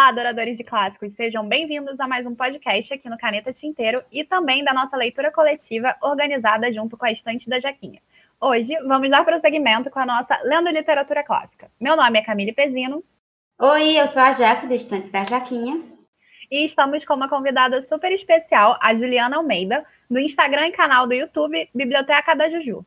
Olá, adoradores de clássicos, sejam bem-vindos a mais um podcast aqui no Caneta Tinteiro e também da nossa leitura coletiva organizada junto com a Estante da Jaquinha. Hoje vamos dar prosseguimento com a nossa Lendo Literatura Clássica. Meu nome é Camille Pezino. Oi, eu sou a Jaque, do Estante da Jaquinha. E estamos com uma convidada super especial, a Juliana Almeida, do Instagram e canal do YouTube Biblioteca da Juju.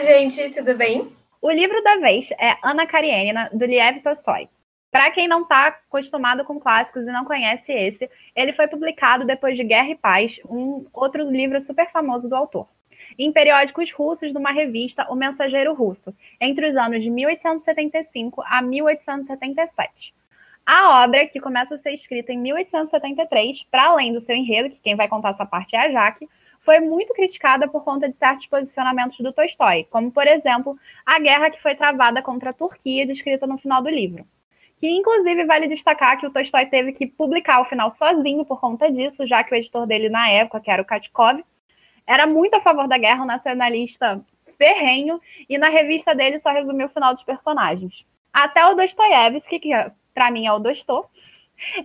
Gente, tudo bem? O livro da vez é Ana Karenina, do Liev Tolstói. Para quem não está acostumado com clássicos e não conhece esse, ele foi publicado depois de Guerra e Paz, um outro livro super famoso do autor, em periódicos russos de uma revista, O Mensageiro Russo, entre os anos de 1875 a 1877. A obra, que começa a ser escrita em 1873, para além do seu enredo, que quem vai contar essa parte é a Jaque, foi muito criticada por conta de certos posicionamentos do Tolstói, como, por exemplo, a guerra que foi travada contra a Turquia, descrita no final do livro que inclusive vale destacar que o Tolstói teve que publicar o final sozinho por conta disso, já que o editor dele na época, que era o Katkov, era muito a favor da guerra, um nacionalista ferrenho, e na revista dele só resumiu o final dos personagens. Até o Dostoiévski, que para mim é o Dostô,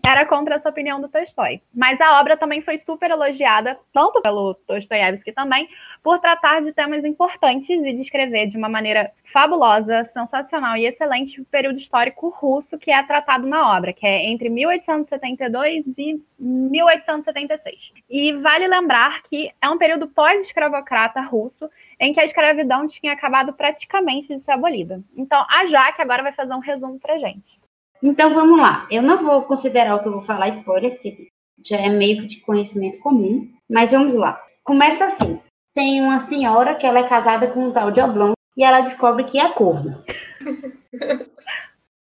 era contra essa opinião do Tolstói. Mas a obra também foi super elogiada, tanto pelo Dostoiévski também, por tratar de temas importantes e descrever de uma maneira fabulosa, sensacional e excelente o período histórico russo que é tratado na obra, que é entre 1872 e 1876. E vale lembrar que é um período pós-escravocrata russo, em que a escravidão tinha acabado praticamente de ser abolida. Então, a Jaque agora vai fazer um resumo pra gente. Então vamos lá. Eu não vou considerar o que eu vou falar spoiler, porque já é meio de conhecimento comum, mas vamos lá. Começa assim. Tem uma senhora que ela é casada com um tal de Oblong e ela descobre que é corno.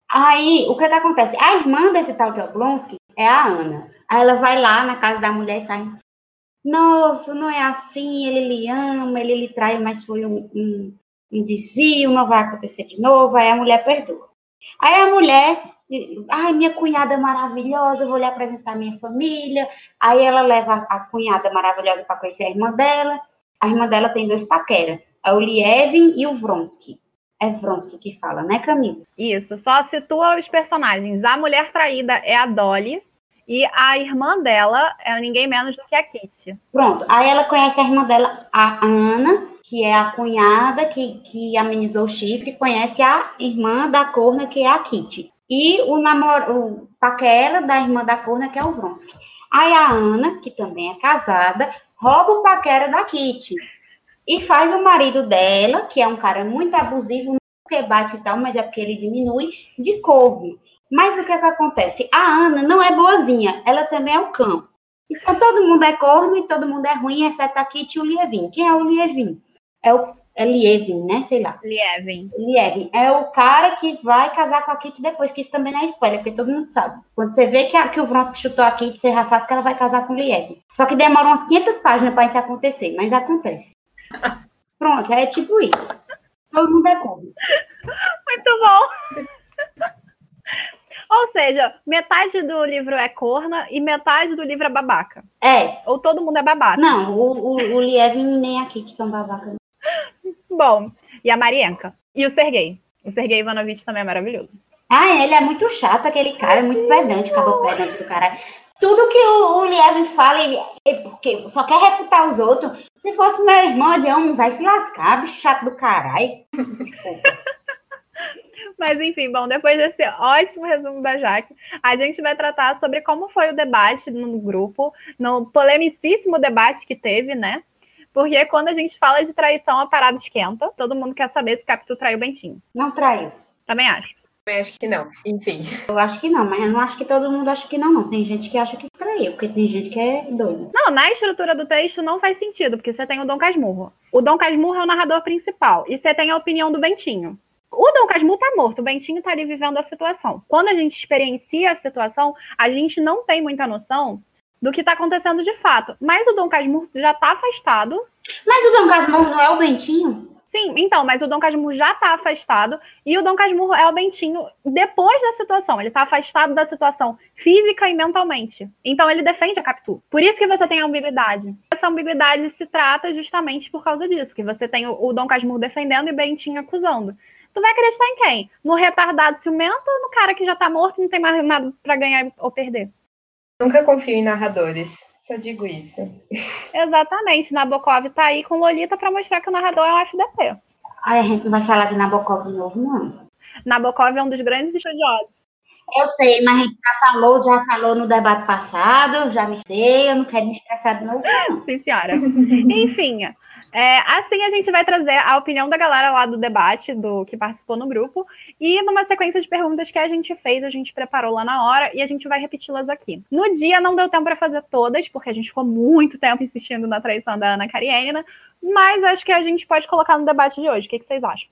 Aí, o que que acontece? A irmã desse tal de Oblonsky é a Ana. Aí ela vai lá na casa da mulher e sai. Nossa, não é assim, ele lhe ama, ele lhe trai, mas foi um, um, um desvio, não vai acontecer de novo. Aí a mulher perdoa. Aí a mulher Ai, minha cunhada é maravilhosa, vou lhe apresentar minha família. Aí ela leva a cunhada maravilhosa para conhecer a irmã dela. A irmã dela tem dois paquera, é o Lievin e o Vronsky. É Vronsky que fala, né, Camila? Isso, só situa os personagens. A mulher traída é a Dolly e a irmã dela é ninguém menos do que a Kitty. Pronto, aí ela conhece a irmã dela, a Ana, que é a cunhada que, que amenizou o chifre, conhece a irmã da corna, que é a Kitty e o namoro, o paquera da irmã da corna, que é o Vronsky. Aí a Ana, que também é casada, rouba o paquera da Kitty e faz o marido dela, que é um cara muito abusivo, não porque bate e tal, mas é porque ele diminui, de corvo. Mas o que é que acontece? A Ana não é boazinha, ela também é o cão. Então todo mundo é corno e todo mundo é ruim, exceto a Kitty e o Lievin. Quem é o Lievin? É o é Lievin, né? Sei lá. Lievin. Lievin. É o cara que vai casar com a Kitty depois, que isso também não é spoiler, porque todo mundo sabe. Quando você vê que, a, que o Vronsky chutou a Kitty, você já sabe que ela vai casar com o Lievin. Só que demora umas 500 páginas para isso acontecer, mas acontece. Pronto, é tipo isso. Todo mundo é como. Muito bom. Ou seja, metade do livro é corna e metade do livro é babaca. É. Ou todo mundo é babaca. Não, o, o, o Lievin nem a Kitty são babacas. Bom, e a Marienka. E o Sergei. O Sergei Ivanovich também é maravilhoso. Ah, ele é muito chato, aquele cara, é muito pedante, acabou pedante do caralho. Tudo que o, o Liev fala, ele, ele, porque só quer refutar os outros. Se fosse meu irmão, eu dizia, vai se lascar, bicho chato do caralho. Desculpa. Mas enfim, bom, depois desse ótimo resumo da Jaque, a gente vai tratar sobre como foi o debate no grupo, no polemicíssimo debate que teve, né? Porque quando a gente fala de traição, a parada esquenta. Todo mundo quer saber se Capitu traiu o Bentinho. Não traiu. Também acho. Eu acho que não. Enfim. Eu acho que não, mas eu não acho que todo mundo acha que não, não. Tem gente que acha que traiu, porque tem gente que é doida. Não, na estrutura do texto não faz sentido, porque você tem o Dom Casmurro. O Dom Casmurro é o narrador principal. E você tem a opinião do Bentinho. O Dom Casmurro tá morto, o Bentinho tá ali vivendo a situação. Quando a gente experiencia a situação, a gente não tem muita noção do que está acontecendo de fato. Mas o Dom Casmurro já está afastado. Mas o Dom Casmurro não é o Bentinho? Sim, então, mas o Dom Casmurro já está afastado e o Dom Casmurro é o Bentinho depois da situação. Ele está afastado da situação física e mentalmente. Então ele defende a Capitu. Por isso que você tem a ambiguidade. Essa ambiguidade se trata justamente por causa disso, que você tem o, o Dom Casmurro defendendo e o Bentinho acusando. Tu vai acreditar em quem? No retardado ciumento ou no cara que já tá morto e não tem mais nada pra ganhar ou perder? Nunca confio em narradores. Só digo isso. Exatamente. Nabokov tá aí com Lolita para mostrar que o narrador é um FDP. Ai, a gente não vai falar de Nabokov de novo, não. Nabokov é um dos grandes estudiosos. Eu sei, mas a gente já falou, já falou no debate passado, já me sei, eu não quero me estressar de novo, não. Sim, senhora. Enfim, é, assim a gente vai trazer a opinião da galera lá do debate, do que participou no grupo, e numa sequência de perguntas que a gente fez, a gente preparou lá na hora e a gente vai repeti-las aqui. No dia não deu tempo para fazer todas, porque a gente ficou muito tempo insistindo na traição da Ana Karenina, mas acho que a gente pode colocar no debate de hoje. O que, que vocês acham?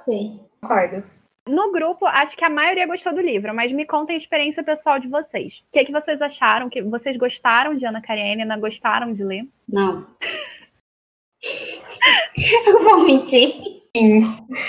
Ser. Concordo. No grupo, acho que a maioria gostou do livro, mas me contem a experiência pessoal de vocês. O que, que vocês acharam? Que vocês gostaram de Ana Karenina? Gostaram de ler? Não. eu vou mentir. Sim.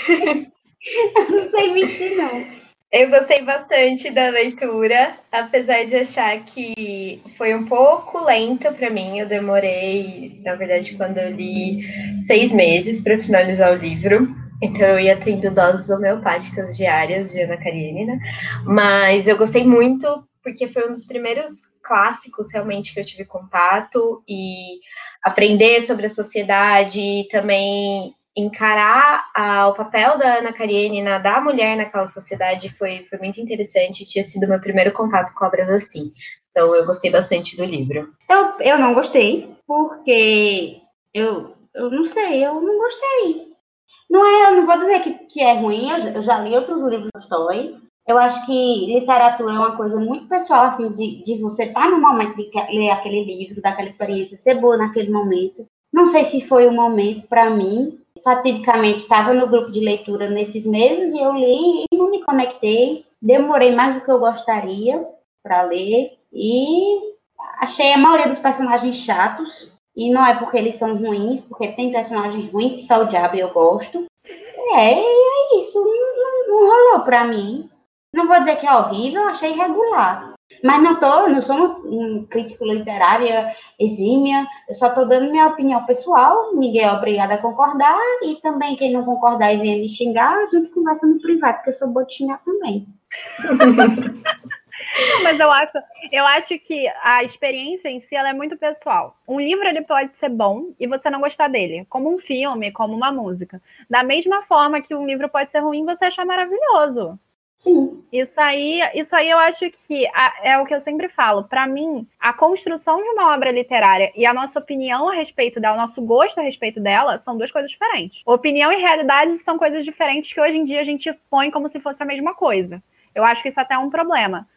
eu não sei mentir, não. Eu gostei bastante da leitura, apesar de achar que foi um pouco lenta para mim. Eu demorei, na verdade, quando eu li, seis meses para finalizar o livro. Então eu ia tendo doses homeopáticas diárias de Ana Karenina, mas eu gostei muito porque foi um dos primeiros clássicos realmente que eu tive contato e aprender sobre a sociedade e também encarar ah, o papel da Ana Karenina, da mulher naquela sociedade foi, foi muito interessante, tinha sido meu primeiro contato com obras assim. Então eu gostei bastante do livro. Eu, eu não gostei, porque eu, eu não sei, eu não gostei. Não é, eu não vou dizer que, que é ruim, eu, já li outros livros do Tolstói. Eu acho que literatura é uma coisa muito pessoal, assim, de, de você estar tá no momento de ler aquele livro, daquela experiência, ser boa naquele momento. Não sei se foi o momento para mim. Fatidicamente, estava no grupo de leitura nesses meses e eu li e não me conectei. Demorei mais do que eu gostaria para ler e achei a maioria dos personagens chatos. E não é porque eles são ruins, porque tem personagens ruins que só o diabo eu gosto. É, é isso. Não, não rolou pra mim. Não vou dizer que é horrível, achei regular. Mas não tô, não sou um, crítico literária exímia, eu só tô dando minha opinião pessoal, ninguém é obrigado a concordar, e também quem não concordar e venha me xingar, a gente conversa no privado, porque eu sou boa de xingar também. mas eu acho, eu acho que a experiência em si ela é muito pessoal. Um livro ele pode ser bom e você não gostar dele, como um filme, como uma música. Da mesma forma que um livro pode ser ruim, você achar maravilhoso. Sim. Isso aí, isso aí eu acho que é o que eu sempre falo. Para mim, a construção de uma obra literária e a nossa opinião a respeito dela, o nosso gosto a respeito dela, são duas coisas diferentes. Opinião e realidade são coisas diferentes que hoje em dia a gente põe como se fosse a mesma coisa. Eu acho que isso até é um problema.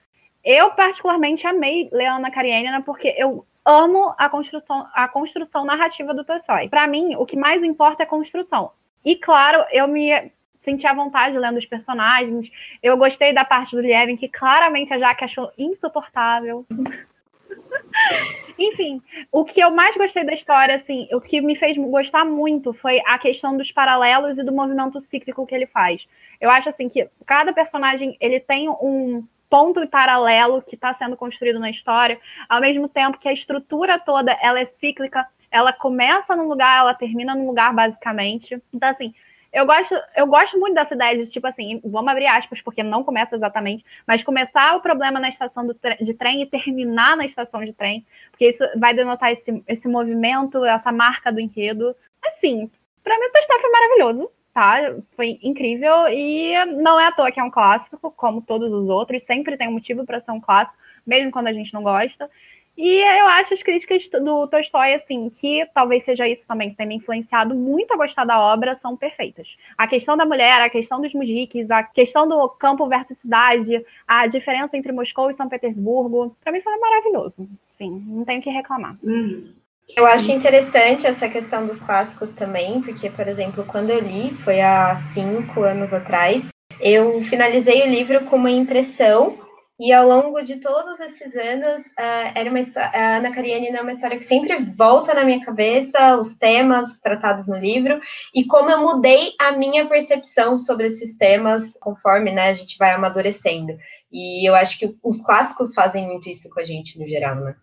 Eu, particularmente, amei Leana Karenina porque eu amo a construção, a construção narrativa do Tolstói. Para mim, o que mais importa é a construção. E, claro, eu me senti à vontade lendo os personagens. Eu gostei da parte do Lievin, que claramente a Jaque achou insuportável. Enfim, o que eu mais gostei da história, assim, o que me fez gostar muito foi a questão dos paralelos e do movimento cíclico que ele faz. Eu acho assim que cada personagem ele tem um ponto paralelo que está sendo construído na história, ao mesmo tempo que a estrutura toda ela é cíclica, ela começa num lugar, ela termina num lugar, basicamente. Então, assim, eu gosto, eu gosto muito dessa ideia de, tipo assim, vamos abrir aspas, porque não começa exatamente, mas começar o problema na estação tre de trem e terminar na estação de trem, porque isso vai denotar esse, esse movimento, essa marca do enredo. Assim, para mim o texto foi maravilhoso tá? Foi incrível e não é à toa que é um clássico, como todos os outros, sempre tem um motivo para ser um clássico, mesmo quando a gente não gosta. E eu acho as críticas do Tolstói, assim, que talvez seja isso também que tenha me influenciado muito a gostar da obra, são perfeitas. A questão da mulher, a questão dos mujiques, a questão do campo versus cidade, a diferença entre Moscou e São Petersburgo, para mim foi maravilhoso. Sim, não tenho o que reclamar. Hum. Eu acho interessante essa questão dos clássicos também, porque, por exemplo, quando eu li, foi há cinco anos atrás, eu finalizei o livro com uma impressão, e ao longo de todos esses anos, uh, era uma a Ana Karenina é uma história que sempre volta na minha cabeça, os temas tratados no livro, e como eu mudei a minha percepção sobre esses temas conforme né, a gente vai amadurecendo. E eu acho que os clássicos fazem muito isso com a gente no geral, né?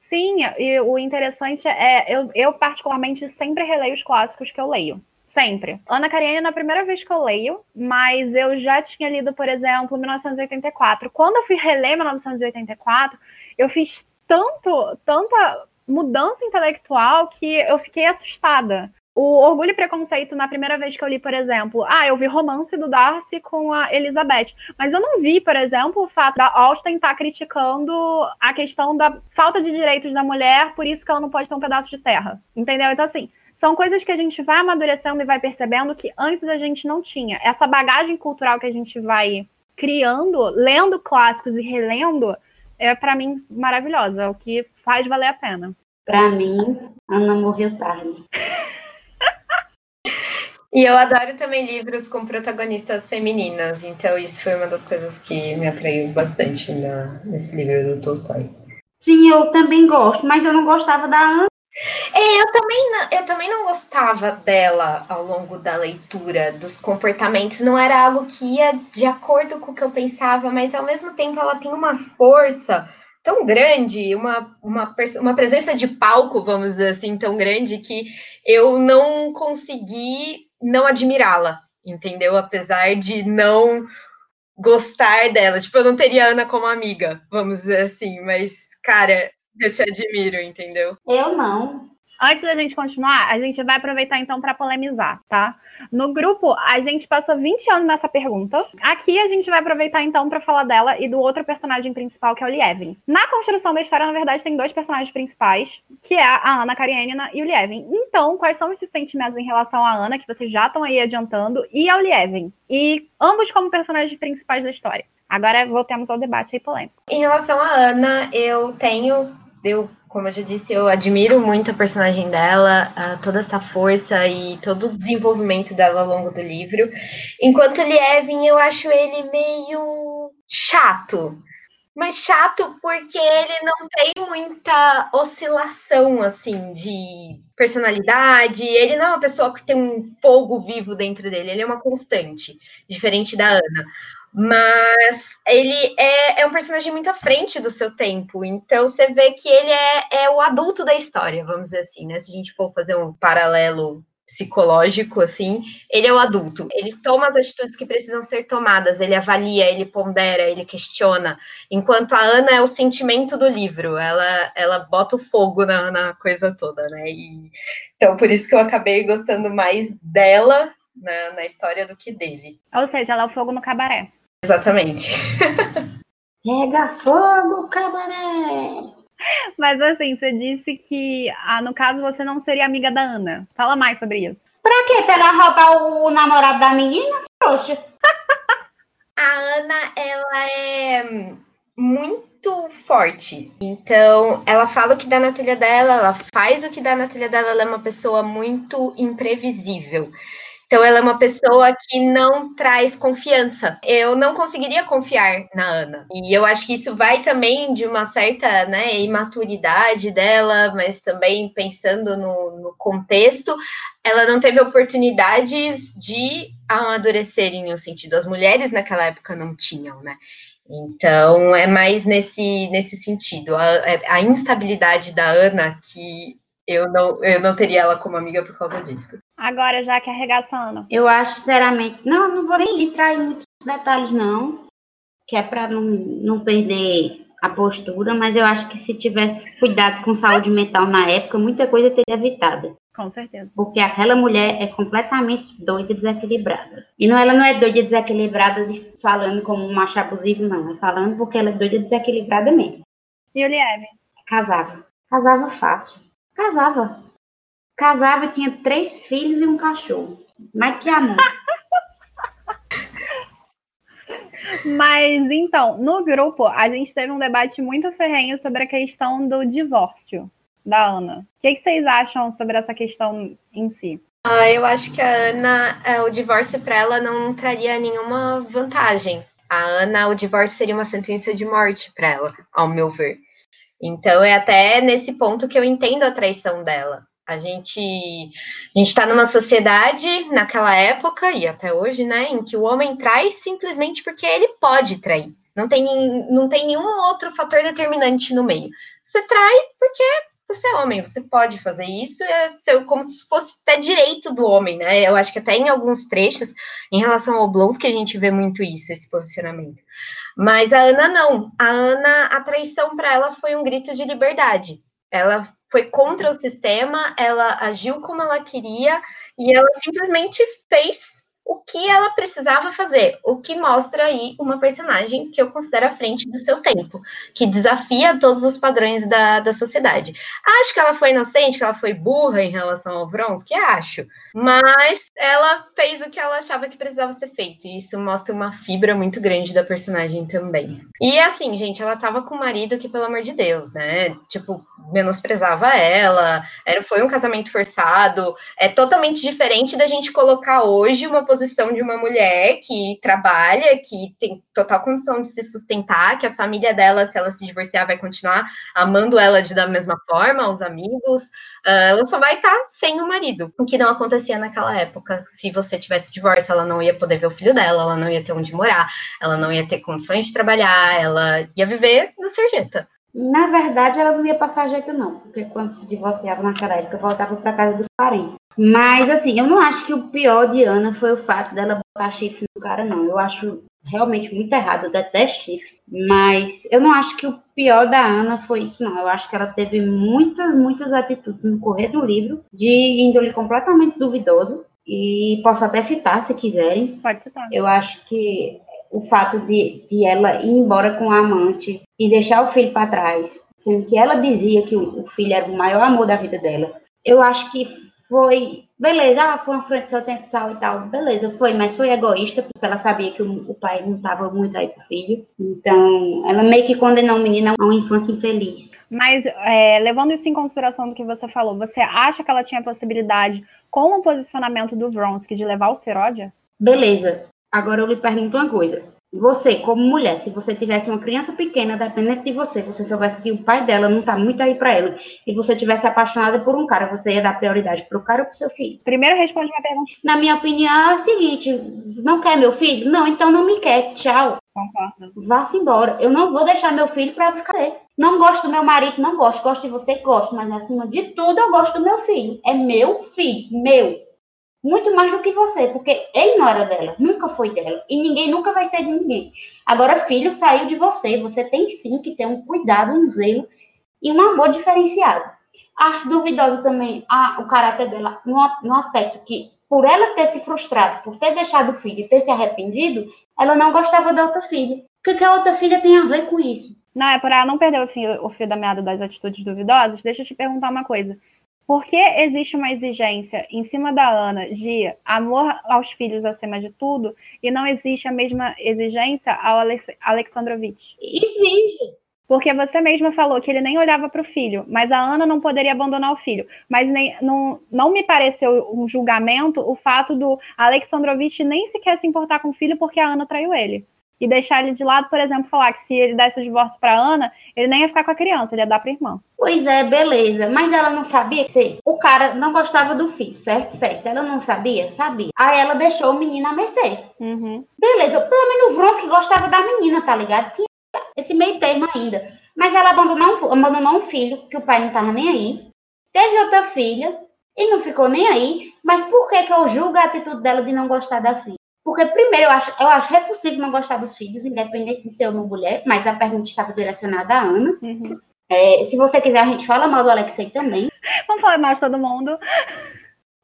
Sim, e o interessante é, eu, eu particularmente sempre releio os clássicos que eu leio. Sempre. Ana Karenina é a primeira vez que eu leio, mas eu já tinha lido, por exemplo, 1984. Quando eu fui reler 1984, eu fiz tanto, tanta mudança intelectual que eu fiquei assustada. O Orgulho e Preconceito, na primeira vez que eu li, por exemplo, ah, eu vi romance do Darcy com a Elizabeth, mas eu não vi, por exemplo, o fato da Austen estar tá criticando a questão da falta de direitos da mulher, por isso que ela não pode ter um pedaço de terra. Entendeu? Então, assim, são coisas que a gente vai amadurecendo e vai percebendo que antes a gente não tinha. Essa bagagem cultural que a gente vai criando, lendo clássicos e relendo, é para mim maravilhosa, é o que faz valer a pena. Para mim, Ana morreu tarde. E eu adoro também livros com protagonistas femininas, então isso foi uma das coisas que me atraiu bastante na, nesse livro do Tolstói. Sim, eu também gosto, mas eu não gostava da Ana. É, eu também, não, eu também não gostava dela ao longo da leitura, dos comportamentos. Não era algo que ia de acordo com o que eu pensava, mas ao mesmo tempo ela tem uma força tão grande, uma, uma, uma presença de palco, vamos dizer assim, tão grande, que eu não consegui não admirá-la, entendeu? Apesar de não gostar dela. Tipo, eu não teria Ana como amiga, vamos dizer assim, mas, cara, eu te admiro, entendeu? Eu não. Antes da gente continuar, a gente vai aproveitar então para polemizar, tá? No grupo, a gente passou 20 anos nessa pergunta. Aqui a gente vai aproveitar então para falar dela e do outro personagem principal, que é o Lievin. Na construção da história, na verdade, tem dois personagens principais, que é a Ana Karenina e o Lievin. Então, quais são esses sentimentos em relação à Ana, que vocês já estão aí adiantando, e ao Lievin? E ambos como personagens principais da história. Agora voltemos ao debate aí polêmico. Em relação à Ana, eu tenho eu como eu já disse, eu admiro muito a personagem dela, toda essa força e todo o desenvolvimento dela ao longo do livro. Enquanto Lievin, eu acho ele meio chato. Mas chato porque ele não tem muita oscilação, assim, de personalidade. Ele não é uma pessoa que tem um fogo vivo dentro dele, ele é uma constante, diferente da Ana. Mas ele é, é, um personagem muito à frente do seu tempo, então você vê que ele é, é o adulto da história, vamos dizer assim, né? Se a gente for fazer um paralelo psicológico, assim, ele é o adulto. Ele toma as atitudes que precisam ser tomadas, ele avalia, ele pondera, ele questiona. Enquanto a Ana é o sentimento do livro, ela, ela bota o fogo na, na coisa toda, né? E, então, por isso que eu acabei gostando mais dela na, na história do que dele. Ou seja, ela é o fogo no cabaré. Exatamente. Pega fogo, cabaré! Mas assim, você disse que, ah, no caso, você não seria amiga da Ana. Fala mais sobre isso. Pra quê? Pra ela roubar o namorado da menina? Trouxa. A Ana, ela é muito forte. Então, ela fala o que dá na telha dela, ela faz o que dá na telha dela, ela é uma pessoa muito imprevisível. Então, ela é uma pessoa que não traz confiança. Eu não conseguiria confiar na Ana. E eu acho que isso vai também de uma certa né, imaturidade dela, mas também pensando no, no contexto, ela não teve oportunidades de amadurecer em um sentido. As mulheres naquela época não tinham, né? Então, é mais nesse, nesse sentido. A, a instabilidade da Ana que eu não, eu não teria ela como amiga por causa disso. Agora, já que arregaçando. Eu acho, sinceramente. Não, não vou nem entrar em muitos detalhes, não. Que é para não, não perder a postura, mas eu acho que se tivesse cuidado com saúde mental na época, muita coisa teria evitada. Com certeza. Porque aquela mulher é completamente doida, desequilibrada. E não, ela não é doida, desequilibrada de falando como um macho abusivo, não. É falando porque ela é doida, desequilibrada mesmo. E o Lieve? Casava. Casava fácil. Casava. Casava e tinha três filhos e um cachorro. Mas que amor. Mas então, no grupo, a gente teve um debate muito ferrenho sobre a questão do divórcio da Ana. O que, que vocês acham sobre essa questão em si? Ah, eu acho que a Ana, é, o divórcio para ela não traria nenhuma vantagem. A Ana, o divórcio seria uma sentença de morte para ela, ao meu ver. Então é até nesse ponto que eu entendo a traição dela. A gente a gente está numa sociedade naquela época e até hoje, né, em que o homem trai simplesmente porque ele pode trair. Não tem, não tem nenhum outro fator determinante no meio. Você trai porque você é homem, você pode fazer isso, é seu, como se fosse até direito do homem, né? Eu acho que até em alguns trechos, em relação ao Blons, que a gente vê muito isso, esse posicionamento. Mas a Ana não. A Ana, a traição para ela foi um grito de liberdade. Ela foi contra o sistema, ela agiu como ela queria e ela simplesmente fez o que ela precisava fazer, o que mostra aí uma personagem que eu considero à frente do seu tempo, que desafia todos os padrões da, da sociedade. Acho que ela foi inocente, que ela foi burra em relação ao Vronsky, acho, mas ela fez o que ela achava que precisava ser feito, e isso mostra uma fibra muito grande da personagem também. E assim, gente, ela tava com um marido que, pelo amor de Deus, né, tipo, menosprezava ela, era, foi um casamento forçado, é totalmente diferente da gente colocar hoje uma posição de uma mulher que trabalha, que tem total condição de se sustentar, que a família dela, se ela se divorciar, vai continuar amando ela de da mesma forma, os amigos, ela só vai estar sem o marido, o que não acontecia naquela época. Se você tivesse divórcio, ela não ia poder ver o filho dela, ela não ia ter onde morar, ela não ia ter condições de trabalhar, ela ia viver na sarjeta. Na verdade, ela não ia passar jeito, não, porque quando se divorciava naquela época, voltava para casa dos parentes. Mas, assim, eu não acho que o pior de Ana foi o fato dela botar chifre no cara, não. Eu acho realmente muito errado, eu detesto chifre. Mas eu não acho que o pior da Ana foi isso, não. Eu acho que ela teve muitas, muitas atitudes no correr do livro de índole completamente duvidosa. E posso até citar, se quiserem. Pode citar. Eu acho que o fato de, de ela ir embora com a amante e deixar o filho para trás, sendo que ela dizia que o, o filho era o maior amor da vida dela. Eu acho que foi, beleza, ah, foi uma frente do seu tempo tal e tal, beleza, foi, mas foi egoísta, porque ela sabia que o, o pai não estava muito aí pro filho. Então, ela meio que condenou o menino a uma infância infeliz. Mas, é, levando isso em consideração do que você falou, você acha que ela tinha possibilidade, com o posicionamento do Vronsky, de levar o Seródia? Beleza. Agora eu lhe pergunto uma coisa. Você, como mulher, se você tivesse uma criança pequena dependente de você, você soubesse que o pai dela não tá muito aí para ela, e você tivesse apaixonada por um cara, você ia dar prioridade pro cara ou pro seu filho? Primeiro responde minha pergunta. Na minha opinião, é o seguinte: não quer meu filho? Não, então não me quer. Tchau. Concordo. Vá-se embora. Eu não vou deixar meu filho para ficar. Não gosto do meu marido, não gosto. Gosto de você, gosto. Mas acima de tudo, eu gosto do meu filho. É meu filho, meu. Muito mais do que você, porque ele não era dela, nunca foi dela. E ninguém nunca vai ser de ninguém. Agora, filho saiu de você. Você tem sim que ter um cuidado, um zelo e um amor diferenciado. Acho duvidoso também o caráter dela no, no aspecto que, por ela ter se frustrado, por ter deixado o filho e ter se arrependido, ela não gostava da outra filha. O que, que a outra filha tem a ver com isso? Não, é por ela não perder o fio, o fio da meada das atitudes duvidosas. Deixa eu te perguntar uma coisa. Por que existe uma exigência em cima da Ana de amor aos filhos acima de tudo e não existe a mesma exigência ao Alex Alexandrovich? Exige. Porque você mesma falou que ele nem olhava para o filho, mas a Ana não poderia abandonar o filho. Mas nem, não, não me pareceu um julgamento o fato do Alexandrovich nem sequer se importar com o filho porque a Ana traiu ele e deixar ele de lado, por exemplo, falar que se ele desse o divórcio para Ana, ele nem ia ficar com a criança, ele ia dar para irmã. Pois é, beleza. Mas ela não sabia que o cara não gostava do filho, certo? Certo. Ela não sabia? Sabia. Aí ela deixou o menino a mercê. Uhum. Beleza. Pelo menos o Vronsky gostava da menina, tá ligado? Tinha esse meio termo ainda. Mas ela abandonou um, abandonou um filho, que o pai não tava nem aí. Teve outra filha e não ficou nem aí. Mas por que, que eu julgo a atitude dela de não gostar da filha? Porque, primeiro, eu acho, eu acho repulsivo não gostar dos filhos, independente de ser ou não mulher, mas a pergunta estava direcionada à Ana. Uhum. É, se você quiser, a gente fala mal do Alexei também. Vamos falar mal de todo mundo.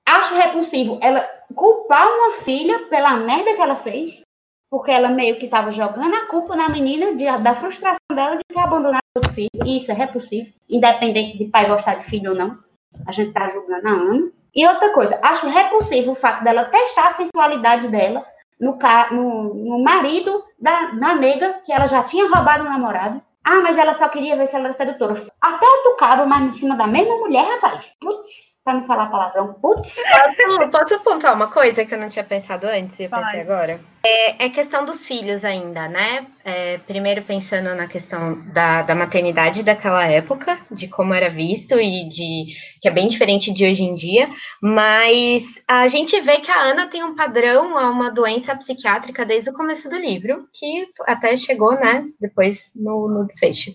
Acho repulsivo ela culpar uma filha pela merda que ela fez, porque ela meio que estava jogando a culpa na menina de, da frustração dela de ter abandonado o filho. E isso é repulsivo, independente de pai gostar de filho ou não. A gente está julgando a Ana. E outra coisa, acho repulsivo o fato dela testar a sensualidade dela no, no, no marido da, da nega, que ela já tinha roubado o namorado. Ah, mas ela só queria ver se ela era sedutora. Até eu tocava, mas em cima da mesma mulher, rapaz. Putz, Pra não falar palavrão. Putz. Posso, posso pontuar uma coisa que eu não tinha pensado antes e eu pensei agora? É, é, questão dos filhos ainda, né? É, primeiro pensando na questão da, da maternidade daquela época, de como era visto e de que é bem diferente de hoje em dia, mas a gente vê que a Ana tem um padrão a uma doença psiquiátrica desde o começo do livro, que até chegou, né, depois no, no desfecho.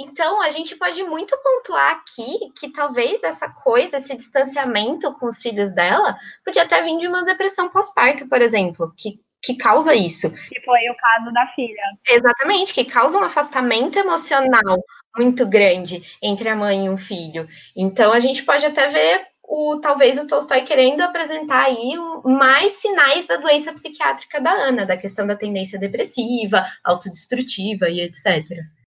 Então, a gente pode muito pontuar aqui que talvez essa coisa, esse distanciamento com os filhos dela, podia até vir de uma depressão pós-parto, por exemplo, que que causa isso. Que foi o caso da filha. Exatamente, que causa um afastamento emocional muito grande entre a mãe e o filho. Então a gente pode até ver o talvez o Tolstói querendo apresentar aí mais sinais da doença psiquiátrica da Ana, da questão da tendência depressiva, autodestrutiva e etc.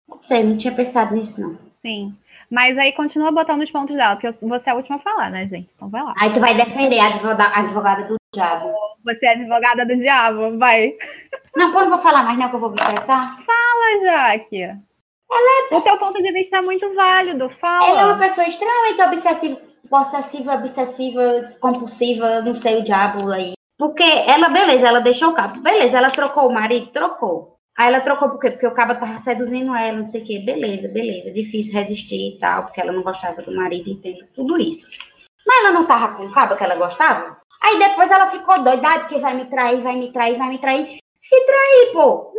Não sei, não tinha pensado nisso não. Sim. Mas aí continua botando os pontos dela, porque você é a última a falar, né, gente? Então vai lá. Aí tu vai defender a advogada, a advogada do diabo. Você é advogada do diabo, vai. Não, quando vou falar mais, não, que eu vou me interessar. Fala, Jaque. Ela é... O teu ponto de vista é muito válido, fala. Ela é uma pessoa extremamente obsessiva, possessiva, obsessiva, compulsiva, não sei o diabo aí. Porque ela, beleza, ela deixou o cabo. Beleza, ela trocou o marido, trocou. Aí ela trocou por quê? Porque o cabo tava seduzindo ela, não sei o quê. Beleza, beleza. Difícil resistir e tal, porque ela não gostava do marido, entendo tudo isso. Mas ela não tava com o cabo que ela gostava? Aí depois ela ficou doida, ah, porque vai me trair, vai me trair, vai me trair. Se trair, pô.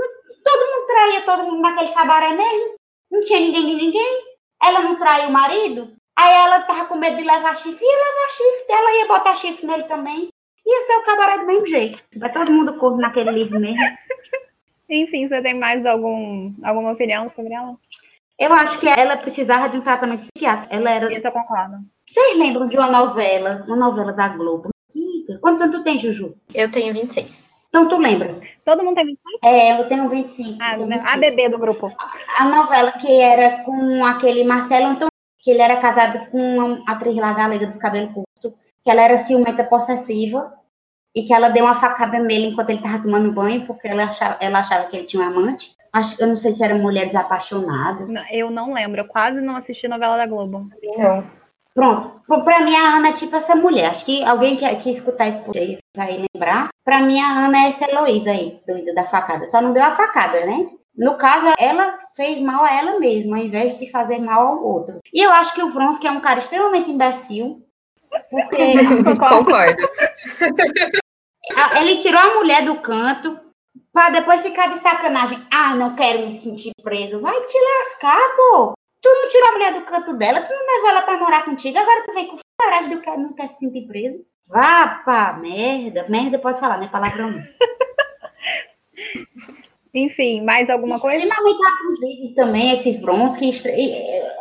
Todo mundo traía todo mundo naquele cabaré mesmo. Não tinha ninguém de ninguém. Ela não traiu o marido. Aí ela tava com medo de levar chifre. Ia levar chifre. Ela ia botar chifre nele também. Ia ser o cabaré do mesmo jeito. Vai todo mundo corno naquele livro mesmo. Enfim, você tem mais algum, alguma opinião sobre ela? Eu acho que ela precisava de um tratamento psiquiátrico. Ela era. Isso eu concordo. Vocês lembram de uma novela, uma novela da Globo? Quantos anos tu tem, Juju? Eu tenho 26. Então tu lembra? Todo mundo tem 26? É, eu tenho 25. Ah, tenho 25. a bebê do grupo. A novela que era com aquele Marcelo Antônio, que ele era casado com uma atriz lá galega dos cabelos curtos, que ela era ciumenta possessiva e que ela deu uma facada nele enquanto ele estava tomando banho, porque ela achava, ela achava que ele tinha um amante. Acho, eu não sei se eram mulheres apaixonadas. Não, eu não lembro, eu quase não assisti novela da Globo. Não. Pronto. Pra mim, a Ana é tipo essa mulher. Acho que alguém que, que escutar isso aí vai lembrar. Pra mim, a Ana é essa Heloísa aí, doida da facada. Só não deu a facada, né? No caso, ela fez mal a ela mesma, ao invés de fazer mal ao outro. E eu acho que o Vronsky é um cara extremamente imbecil. Porque... Concordo. Ele tirou a mulher do canto para depois ficar de sacanagem. Ah, não quero me sentir preso. Vai te lascar, pô. Tu não tirou a mulher do canto dela, tu não levou ela para morar contigo, agora tu vem com coragem do que não quer se sentir preso. Vá pra merda. Merda pode falar, né? Palavrão. Enfim, mais alguma coisa? Extremamente abusivo também, esse Vronsky.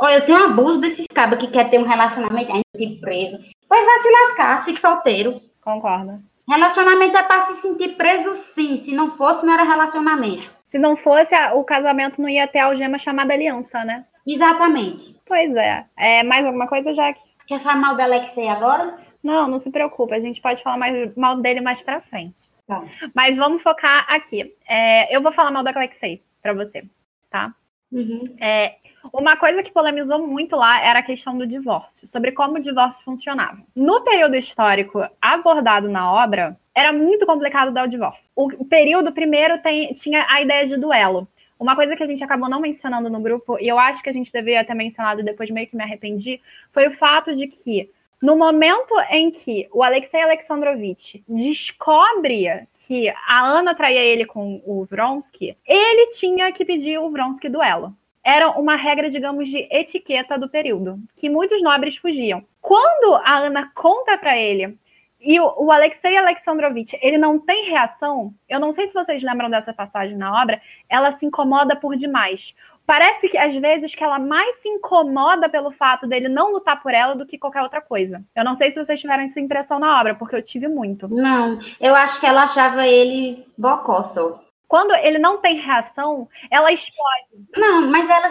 Olha, eu tenho um abuso desses cabos que quer ter um relacionamento ainda de preso. Pois vai se lascar, fique solteiro. Concordo. Relacionamento é para se sentir preso, sim. Se não fosse, não era relacionamento. Se não fosse, o casamento não ia ter a algema chamada aliança, né? Exatamente. Pois é. é mais alguma coisa, Jaque? Quer falar mal do Alexei agora? Não, não se preocupe. A gente pode falar mais mal dele mais pra frente. Tá. Mas vamos focar aqui. É, eu vou falar mal do Alexei pra você, tá? Uhum. É, uma coisa que polemizou muito lá era a questão do divórcio, sobre como o divórcio funcionava. No período histórico abordado na obra, era muito complicado dar o divórcio. O período primeiro tem, tinha a ideia de duelo. Uma coisa que a gente acabou não mencionando no grupo, e eu acho que a gente deveria ter mencionado depois meio que me arrependi, foi o fato de que no momento em que o Alexei Alexandrovich descobre que a Ana traía ele com o Vronsky, ele tinha que pedir o Vronsky duelo. Era uma regra, digamos, de etiqueta do período, que muitos nobres fugiam. Quando a Ana conta para ele e o, o Alexei Alexandrovich, ele não tem reação, eu não sei se vocês lembram dessa passagem na obra, ela se incomoda por demais parece que às vezes que ela mais se incomoda pelo fato dele não lutar por ela do que qualquer outra coisa. Eu não sei se vocês tiveram essa impressão na obra, porque eu tive muito. Não, eu acho que ela achava ele bocó só. Quando ele não tem reação, ela explode. Não, mas ela,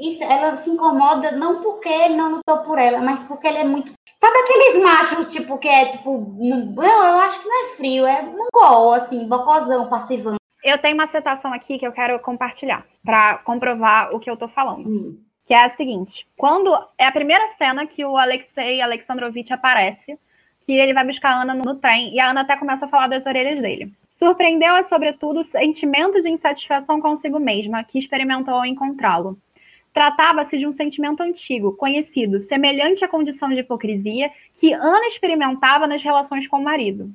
isso, ela se incomoda não porque ele não lutou por ela, mas porque ele é muito. Sabe aqueles machos, tipo, que é tipo. Não, eu acho que não é frio, é mongol, assim, bocozão, passivão. Eu tenho uma citação aqui que eu quero compartilhar para comprovar o que eu estou falando. Hum. que é a seguinte: quando é a primeira cena que o Alexei Alexandrovich aparece, que ele vai buscar a Ana no trem e a Ana até começa a falar das orelhas dele. Surpreendeu-a, sobretudo, o sentimento de insatisfação consigo mesma que experimentou ao encontrá-lo. Tratava-se de um sentimento antigo, conhecido, semelhante à condição de hipocrisia que Ana experimentava nas relações com o marido.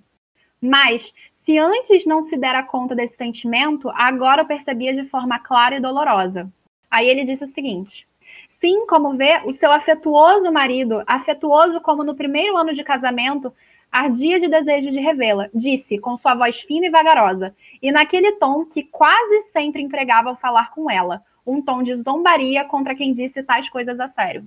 Mas, se antes não se dera conta desse sentimento, agora o percebia de forma clara e dolorosa. Aí ele disse o seguinte: Sim, como vê, o seu afetuoso marido, afetuoso como no primeiro ano de casamento, ardia de desejo de revê-la, disse, com sua voz fina e vagarosa, e naquele tom que quase sempre empregava ao falar com ela, um tom de zombaria contra quem disse tais coisas a sério.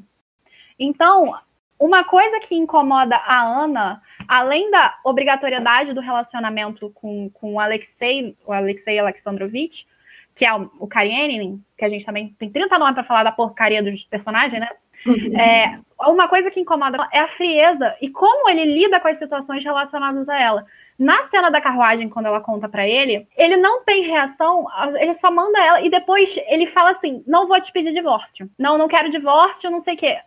Então, uma coisa que incomoda a Ana, além da obrigatoriedade do relacionamento com, com o Alexei, o Alexei Alexandrovich, que é o, o Karenin, que a gente também tem 30 nomes para falar da porcaria dos personagens, né? Uhum. É, uma coisa que incomoda é a frieza e como ele lida com as situações relacionadas a ela. Na cena da carruagem, quando ela conta para ele, ele não tem reação, ele só manda ela e depois ele fala assim: Não vou te pedir divórcio. Não, não quero divórcio, não sei o quê.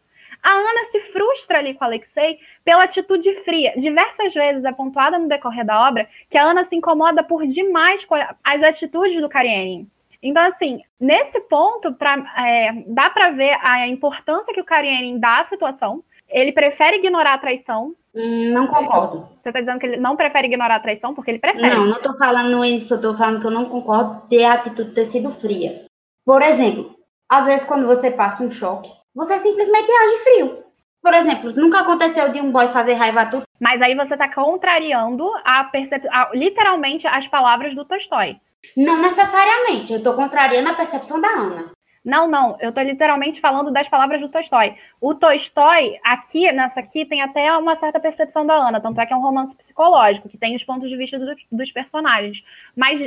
A Ana se frustra ali com Alexei pela atitude fria. Diversas vezes é pontuada no decorrer da obra que a Ana se incomoda por demais com as atitudes do Karenin. Então, assim, nesse ponto, pra, é, dá para ver a importância que o Karienin dá à situação. Ele prefere ignorar a traição. Hum, não concordo. Você está dizendo que ele não prefere ignorar a traição porque ele prefere? Não, não estou falando isso. Estou falando que eu não concordo de a atitude ter sido fria. Por exemplo, às vezes quando você passa um choque, você simplesmente age frio. Por exemplo, nunca aconteceu de um boy fazer raiva a tudo. Mas aí você está contrariando a percep... A, literalmente as palavras do Tolstói. Não necessariamente, eu estou contrariando a percepção da Ana. Não, não, eu estou literalmente falando das palavras do Tolstói. O Tolstói, aqui, nessa aqui, tem até uma certa percepção da Ana, tanto é que é um romance psicológico, que tem os pontos de vista do, dos personagens. Mas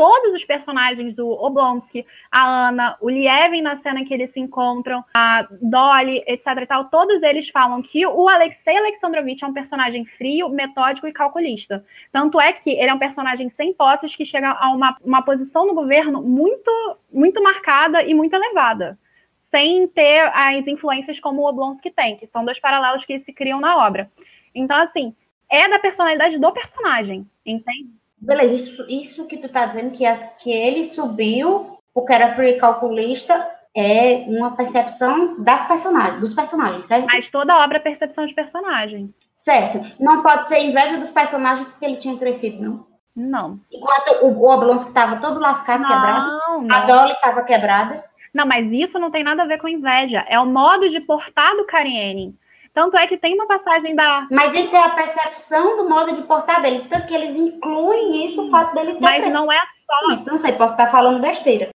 todos os personagens, o Oblonsky, a Ana, o Lievin na cena que eles se encontram, a Dolly, etc e tal, todos eles falam que o Alexei Alexandrovich é um personagem frio, metódico e calculista. Tanto é que ele é um personagem sem posses que chega a uma, uma posição no governo muito, muito marcada e muito elevada sem ter as influências como o Oblonsky tem, que são dois paralelos que se criam na obra. Então, assim, é da personalidade do personagem, entende? Beleza, isso, isso que tu tá dizendo que, as, que ele subiu porque era free calculista é uma percepção das personagens, dos personagens, certo? Mas toda obra é percepção de personagem. Certo. Não pode ser inveja dos personagens porque ele tinha crescido, não? Não. Enquanto o, o Oblonsky estava todo lascado, não, quebrado, não. a Dolly estava quebrada. Não, mas isso não tem nada a ver com inveja. É o modo de portar do Karienin. Tanto é que tem uma passagem da. Mas isso é a percepção do modo de portar deles, tanto que eles incluem isso, o fato dele ter. Mas não é só. Não sei, posso estar falando besteira.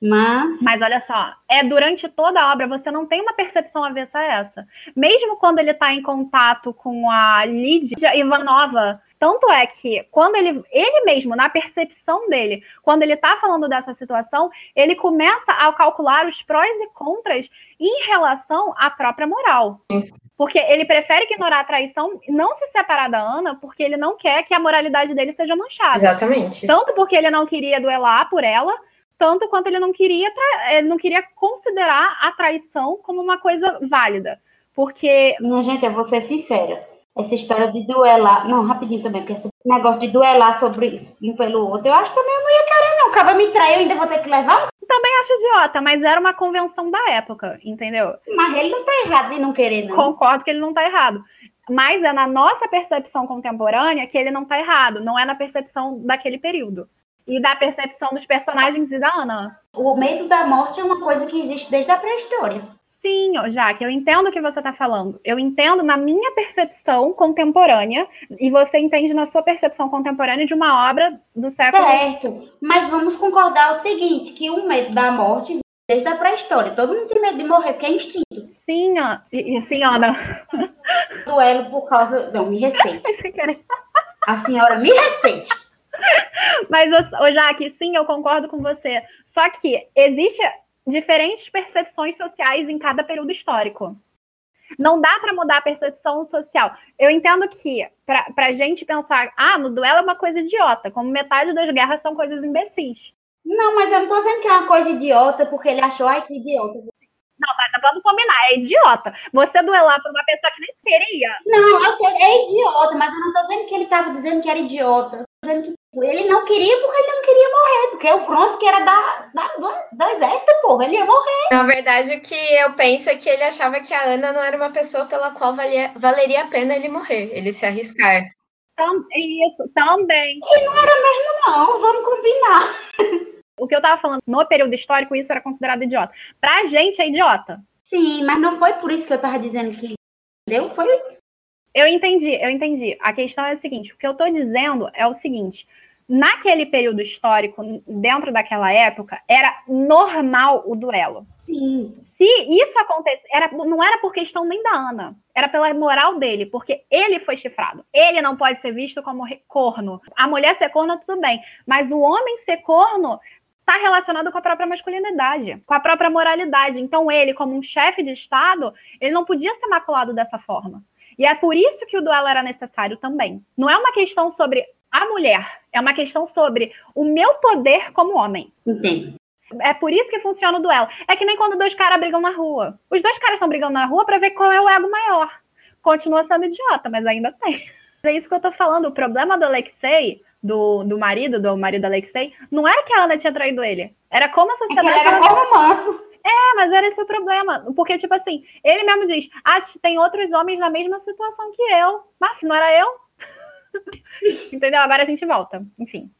Mas. Mas olha só, é durante toda a obra você não tem uma percepção avessa a essa. Mesmo quando ele está em contato com a Lídia Ivanova, tanto é que quando ele, ele mesmo, na percepção dele, quando ele está falando dessa situação, ele começa a calcular os prós e contras em relação à própria moral. Porque ele prefere ignorar a traição e não se separar da Ana, porque ele não quer que a moralidade dele seja manchada. Exatamente. Tanto porque ele não queria duelar por ela, tanto quanto ele não queria, ele não queria considerar a traição como uma coisa válida. Porque. Minha gente, eu vou ser sincera. Essa história de duelar. Não, rapidinho também, porque esse negócio de duelar sobre isso, um pelo outro, eu acho que também eu não ia querer, não. Acaba me trair, eu ainda vou ter que levar? Também acho idiota, mas era uma convenção da época, entendeu? Mas ele não tá errado de não querer, não. Concordo que ele não tá errado. Mas é na nossa percepção contemporânea que ele não tá errado, não é na percepção daquele período. E da percepção dos personagens e da Ana. O medo da morte é uma coisa que existe desde a pré-história. Sim, Jaque, eu entendo o que você está falando. Eu entendo na minha percepção contemporânea, e você entende na sua percepção contemporânea de uma obra do século. Certo, mas vamos concordar o seguinte: que o medo da morte existe desde a pré-história. Todo mundo tem medo de morrer, porque é instinto. Sim, sim, Ana. Duelo por causa. Não, me respeite. A senhora me respeite. Mas, ô, Jaque, sim, eu concordo com você. Só que existe diferentes percepções sociais em cada período histórico. Não dá para mudar a percepção social. Eu entendo que, para a gente pensar, ah, no duelo é uma coisa idiota, como metade das guerras são coisas imbecis. Não, mas eu não estou dizendo que é uma coisa idiota porque ele achou, ai, que idiota. Não, mas vamos combinar, é idiota. Você duelar por uma pessoa que nem queria. Não, eu tô, é idiota, mas eu não tô dizendo que ele tava dizendo que era idiota. Eu tô dizendo que ele não queria porque ele não queria morrer. Porque o Vronsky era da, da, do, do exército, porra. Ele ia morrer. Na verdade, o que eu penso é que ele achava que a Ana não era uma pessoa pela qual valia, valeria a pena ele morrer, ele se arriscar. Isso, também. E não era mesmo, não. Vamos combinar. O que eu tava falando, no período histórico, isso era considerado idiota. Pra gente é idiota. Sim, mas não foi por isso que eu tava dizendo que deu, foi. Eu entendi, eu entendi. A questão é a seguinte: o que eu tô dizendo é o seguinte. Naquele período histórico, dentro daquela época, era normal o duelo. Sim. Se isso acontecesse, era, não era por questão nem da Ana, era pela moral dele, porque ele foi chifrado. Ele não pode ser visto como corno. A mulher ser corno, tudo bem, mas o homem ser corno está relacionado com a própria masculinidade, com a própria moralidade. Então, ele, como um chefe de Estado, ele não podia ser maculado dessa forma. E é por isso que o duelo era necessário também. Não é uma questão sobre a mulher, é uma questão sobre o meu poder como homem. Entendo. É por isso que funciona o duelo. É que nem quando dois caras brigam na rua. Os dois caras estão brigando na rua para ver qual é o ego maior. Continua sendo idiota, mas ainda tem. É isso que eu tô falando. O problema do Alexei do, do marido, do marido Alexei, não era que a Ana tinha traído ele. Era como a sociedade. É que era como manso. É, mas era esse o problema. Porque, tipo assim, ele mesmo diz: Ah, tem outros homens na mesma situação que eu. Mas não era eu. Entendeu? Agora a gente volta. Enfim.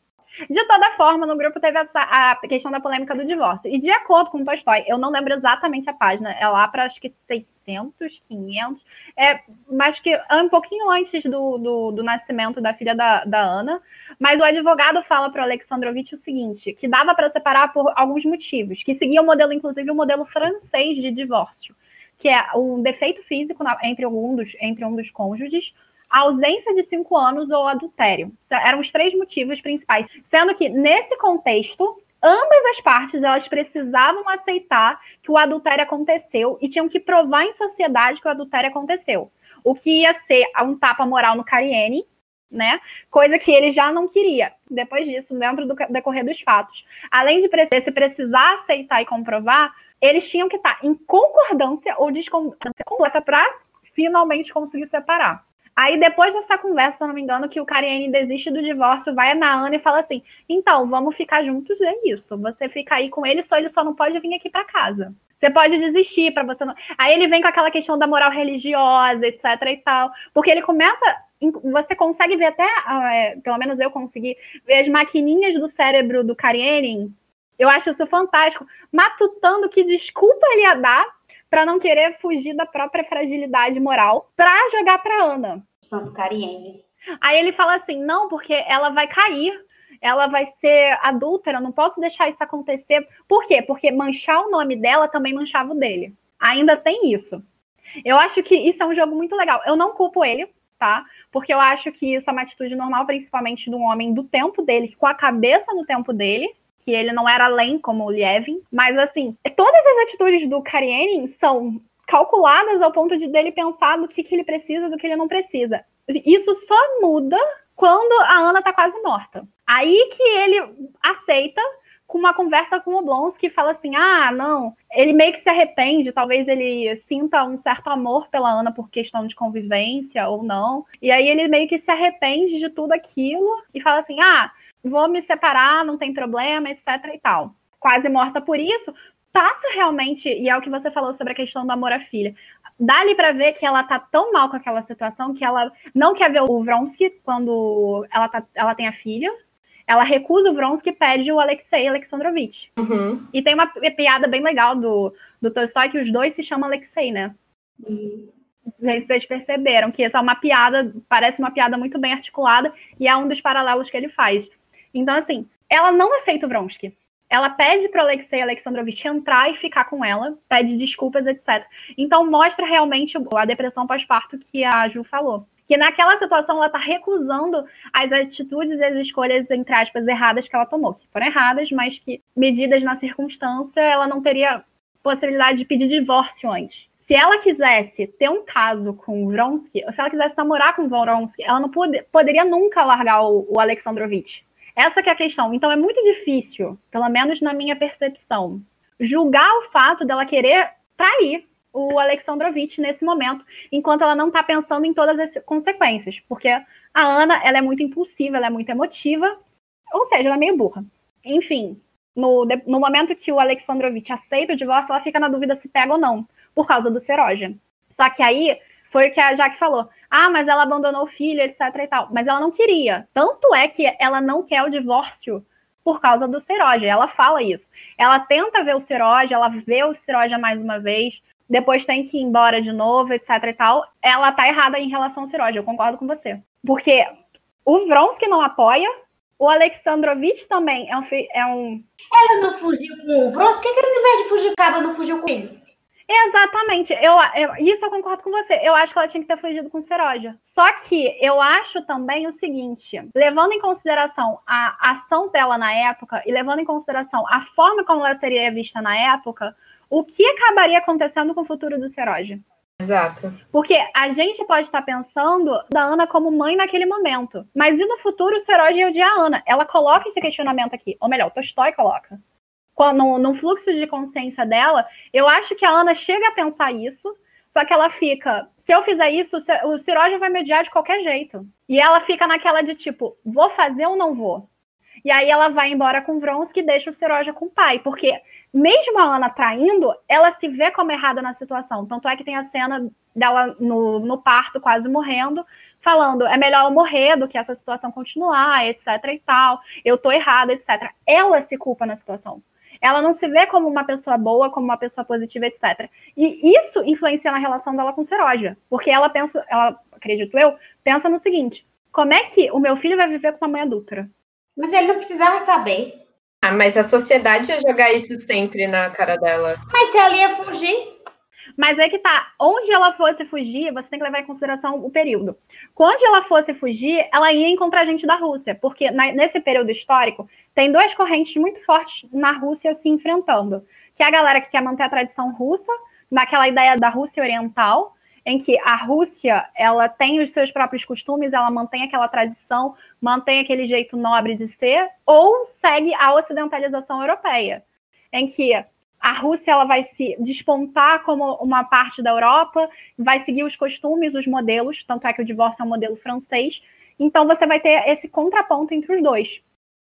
De toda forma, no grupo teve a, a, questão da polêmica do divórcio. E de acordo com o Tolstói, eu não lembro exatamente a página, é lá para acho que 600, 500, é, mas que é um pouquinho antes do, do, do nascimento da filha da, da, Ana. Mas o advogado fala para o Alexandrovitch o seguinte: que dava para separar por alguns motivos, que seguia o modelo, inclusive, o modelo francês de divórcio, que é um defeito físico na, entre, um dos, entre um dos cônjuges a ausência de cinco anos ou adultério. Eram os três motivos principais. Sendo que, nesse contexto, ambas as partes elas precisavam aceitar que o adultério aconteceu e tinham que provar em sociedade que o adultério aconteceu. O que ia ser um tapa moral no Cariene, né? Coisa que ele já não queria. Depois disso, dentro do decorrer dos fatos, além de se precisar aceitar e comprovar, eles tinham que estar em concordância ou discordância completa para finalmente conseguir separar. Aí, depois dessa conversa, se eu não me engano, que o Cariene desiste do divórcio, vai na Ana e fala assim: então, vamos ficar juntos, é isso. Você fica aí com ele, só ele só não pode vir aqui para casa. Você pode desistir para você não. Aí ele vem com aquela questão da moral religiosa, etc e tal. Porque ele começa. Você consegue ver até, é, pelo menos eu consegui, ver as maquininhas do cérebro do Cariene. Eu acho isso fantástico. Matutando que desculpa ele ia dar para não querer fugir da própria fragilidade moral para jogar para Ana. Santo Cariene. Aí ele fala assim: não, porque ela vai cair, ela vai ser adúltera, não posso deixar isso acontecer. Por quê? Porque manchar o nome dela também manchava o dele. Ainda tem isso. Eu acho que isso é um jogo muito legal. Eu não culpo ele, tá? Porque eu acho que isso é uma atitude normal, principalmente de um homem do tempo dele, com a cabeça no tempo dele, que ele não era além como o Lievin, mas assim, todas as atitudes do Karienin são calculadas ao ponto de dele pensar do que, que ele precisa, do que ele não precisa. Isso só muda quando a Ana tá quase morta. Aí que ele aceita com uma conversa com o Blonsky que fala assim: ah, não, ele meio que se arrepende, talvez ele sinta um certo amor pela Ana por questão de convivência ou não. E aí ele meio que se arrepende de tudo aquilo e fala assim: ah, vou me separar, não tem problema, etc e tal. Quase morta por isso, passa realmente, e é o que você falou sobre a questão do amor à filha. Dá-lhe para ver que ela tá tão mal com aquela situação que ela não quer ver o Vronsky quando ela, tá, ela tem a filha. Ela recusa o Vronsky e pede o Alexei Alexandrovich. Uhum. E tem uma piada bem legal do, do Tolstói que os dois se chamam Alexei, né? Uhum. Vocês perceberam que essa é uma piada, parece uma piada muito bem articulada, e é um dos paralelos que ele faz. Então, assim, ela não aceita o Vronsky. Ela pede para Alexei Alexandrovich entrar e ficar com ela, pede desculpas, etc. Então, mostra realmente a depressão pós-parto que a Ju falou. Que naquela situação ela está recusando as atitudes e as escolhas, entre aspas, erradas que ela tomou. Que foram erradas, mas que, medidas na circunstância, ela não teria possibilidade de pedir divórcio antes. Se ela quisesse ter um caso com o Vronsky, ou se ela quisesse namorar com o Vronsky, ela não pode, poderia nunca largar o, o Alexandrovich. Essa é a questão. Então é muito difícil, pelo menos na minha percepção, julgar o fato dela querer trair o Alexandrovitch nesse momento, enquanto ela não está pensando em todas as consequências, porque a Ana ela é muito impulsiva, ela é muito emotiva, ou seja, ela é meio burra. Enfim, no, no momento que o Alexandrovitch aceita o divórcio, ela fica na dúvida se pega ou não, por causa do Seroja. Só que aí foi o que a Jaque falou. Ah, mas ela abandonou o filho, etc e tal. Mas ela não queria. Tanto é que ela não quer o divórcio por causa do Seroja. Ela fala isso. Ela tenta ver o Seroja, ela vê o Seroja mais uma vez, depois tem que ir embora de novo, etc e tal. Ela tá errada em relação ao Seroja, eu concordo com você. Porque o Vronsky não apoia, o Alexandrovitch também é um, é um. Ela não fugiu com o Vronsky? Por que, que ele, ao invés de fugir o não fugiu com ele? Exatamente. Eu, eu, isso eu concordo com você. Eu acho que ela tinha que ter fugido com Seroja. Só que eu acho também o seguinte: levando em consideração a ação dela na época e levando em consideração a forma como ela seria vista na época, o que acabaria acontecendo com o futuro do Seroja? Exato. Porque a gente pode estar pensando da Ana como mãe naquele momento. Mas e no futuro o Seroja ia odiar a Ana? Ela coloca esse questionamento aqui. Ou melhor, o Tolstói coloca no, no fluxo de consciência dela, eu acho que a Ana chega a pensar isso, só que ela fica, se eu fizer isso, o Ciroja vai me odiar de qualquer jeito. E ela fica naquela de tipo, vou fazer ou não vou? E aí ela vai embora com Vronsky e deixa o Ciroja com o pai, porque mesmo a Ana traindo, ela se vê como errada na situação. Tanto é que tem a cena dela no, no parto, quase morrendo, falando, é melhor eu morrer do que essa situação continuar, etc e tal, eu tô errada, etc. Ela se culpa na situação. Ela não se vê como uma pessoa boa, como uma pessoa positiva, etc. E isso influencia na relação dela com Seroja. Porque ela pensa, ela, acredito eu, pensa no seguinte: como é que o meu filho vai viver com uma mãe adulta? Mas ele não precisava saber. Ah, mas a sociedade ia jogar isso sempre na cara dela. Mas se ela ia fugir, mas é que tá, onde ela fosse fugir, você tem que levar em consideração o período. Quando ela fosse fugir, ela ia encontrar gente da Rússia, porque na, nesse período histórico tem duas correntes muito fortes na Rússia se enfrentando, que é a galera que quer manter a tradição russa, naquela ideia da Rússia oriental, em que a Rússia ela tem os seus próprios costumes, ela mantém aquela tradição, mantém aquele jeito nobre de ser, ou segue a ocidentalização europeia, em que a Rússia ela vai se despontar como uma parte da Europa, vai seguir os costumes, os modelos, tanto é que o divórcio é um modelo francês. Então você vai ter esse contraponto entre os dois.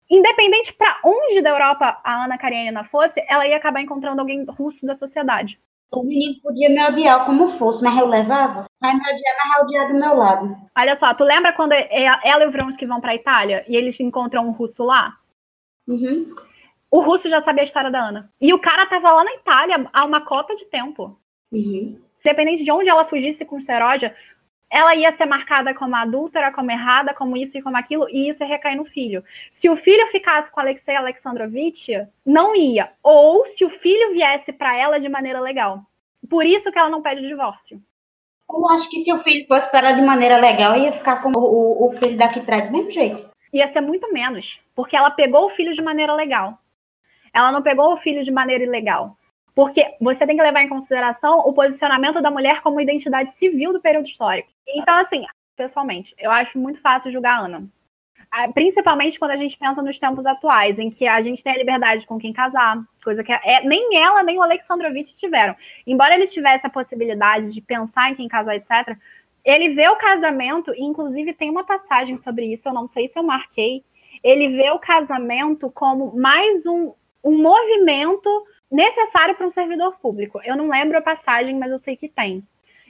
Independente para onde da Europa a Ana Karenina fosse, ela ia acabar encontrando alguém russo da sociedade. O menino podia me odiar como fosse, mas eu levava. Vai me odiar, mas vai odiar do meu lado. Olha só, tu lembra quando ela e o Vronsky vão para a Itália e eles encontram um russo lá? Uhum o russo já sabia a história da Ana. E o cara tava lá na Itália há uma cota de tempo. Uhum. Independente de onde ela fugisse com Seródia, ela ia ser marcada como adúltera, como errada, como isso e como aquilo, e isso ia recair no filho. Se o filho ficasse com Alexei Alexandrovitch, não ia. Ou se o filho viesse para ela de maneira legal. Por isso que ela não pede o divórcio. Eu acho que se o filho fosse para ela de maneira legal, ia ficar com o, o filho daqui atrás do mesmo jeito. Ia ser muito menos, porque ela pegou o filho de maneira legal. Ela não pegou o filho de maneira ilegal. Porque você tem que levar em consideração o posicionamento da mulher como identidade civil do período histórico. Então, assim, pessoalmente, eu acho muito fácil julgar a Ana. Ah, principalmente quando a gente pensa nos tempos atuais, em que a gente tem a liberdade com quem casar, coisa que é, nem ela nem o Alexandrovitch tiveram. Embora ele tivesse a possibilidade de pensar em quem casar, etc., ele vê o casamento, e inclusive tem uma passagem sobre isso, eu não sei se eu marquei. Ele vê o casamento como mais um, um movimento necessário para um servidor público. Eu não lembro a passagem, mas eu sei que tem.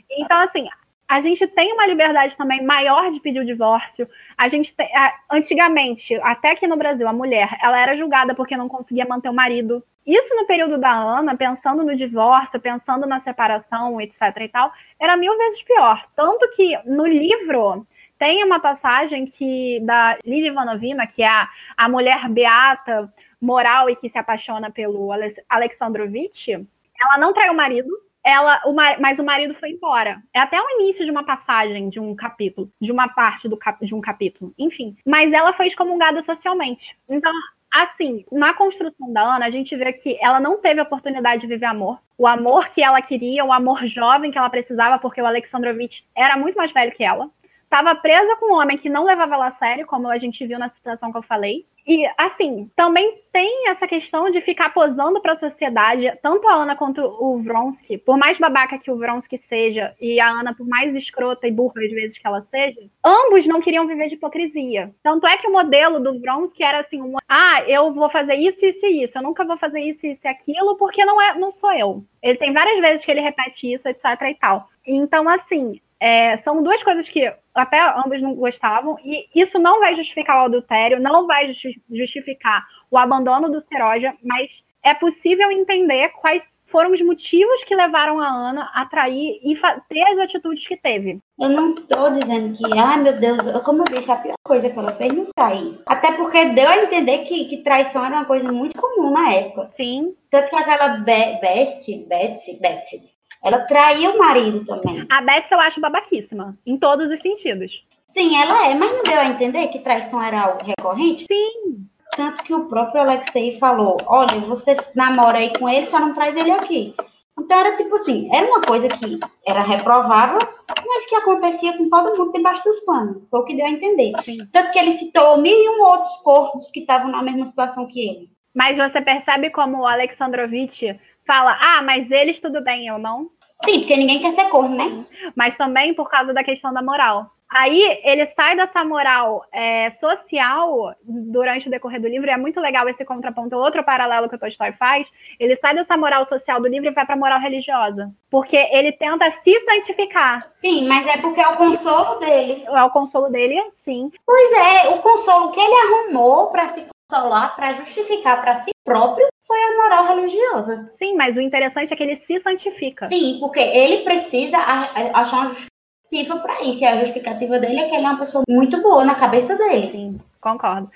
Então, assim, a gente tem uma liberdade também maior de pedir o divórcio. A gente tem, antigamente, até aqui no Brasil, a mulher, ela era julgada porque não conseguia manter o marido. Isso no período da Ana, pensando no divórcio, pensando na separação, etc e tal, era mil vezes pior. Tanto que no livro tem uma passagem que da Lidia Ivanovina, que é a, a mulher beata, moral e que se apaixona pelo Alexandrovitch, ela não traiu o marido, ela, o, mas o marido foi embora. É até o início de uma passagem de um capítulo, de uma parte do, de um capítulo, enfim. Mas ela foi excomungada socialmente. Então, assim, na construção da Ana, a gente vê que ela não teve a oportunidade de viver amor. O amor que ela queria, o amor jovem que ela precisava, porque o Alexandrovitch era muito mais velho que ela. Estava presa com um homem que não levava ela a sério, como a gente viu na situação que eu falei. E, assim, também tem essa questão de ficar posando para a sociedade, tanto a Ana quanto o Vronsky, por mais babaca que o Vronsky seja, e a Ana, por mais escrota e burra às vezes que ela seja, ambos não queriam viver de hipocrisia. Tanto é que o modelo do Vronsky era assim: um, ah, eu vou fazer isso, isso e isso, eu nunca vou fazer isso, isso e aquilo, porque não, é, não sou eu. Ele tem várias vezes que ele repete isso, etc e tal. Então, assim, é, são duas coisas que até ambos não gostavam, e isso não vai justificar o adultério, não vai justificar o abandono do Seroja, mas é possível entender quais foram os motivos que levaram a Ana a trair e ter as atitudes que teve. Eu não estou dizendo que, ai meu Deus, como eu disse, a pior coisa que ela fez não trair. Até porque deu a entender que, que traição era uma coisa muito comum na época. Sim. Tanto que aquela Be Betsy, Betsy, Betsy, ela traiu o marido também. A Betsy eu acho babaquíssima, em todos os sentidos. Sim, ela é, mas não deu a entender que traição era algo recorrente? Sim. Tanto que o próprio Alexei falou: olha, você namora aí com ele, só não traz ele aqui. Então era tipo assim, era uma coisa que era reprovável, mas que acontecia com todo mundo debaixo dos panos. Foi o que deu a entender. Sim. Tanto que ele citou mil e um outros corpos que estavam na mesma situação que ele. Mas você percebe como o Alexandrovitch fala, ah, mas eles tudo bem, eu não? Sim, porque ninguém quer ser corno, né? Mas também por causa da questão da moral. Aí ele sai dessa moral é, social durante o decorrer do livro, e é muito legal esse contraponto, outro paralelo que o Tolstói faz. Ele sai dessa moral social do livro e vai para a moral religiosa. Porque ele tenta se santificar. Sim, mas é porque é o consolo dele. É o consolo dele, sim. Pois é, o consolo que ele arrumou para se consolar, para justificar para si próprio, foi a moral religiosa. Sim, mas o interessante é que ele se santifica. Sim, porque ele precisa achar uma justificativa para isso. E a justificativa dele é que ele é uma pessoa muito boa na cabeça dele. Sim, concordo.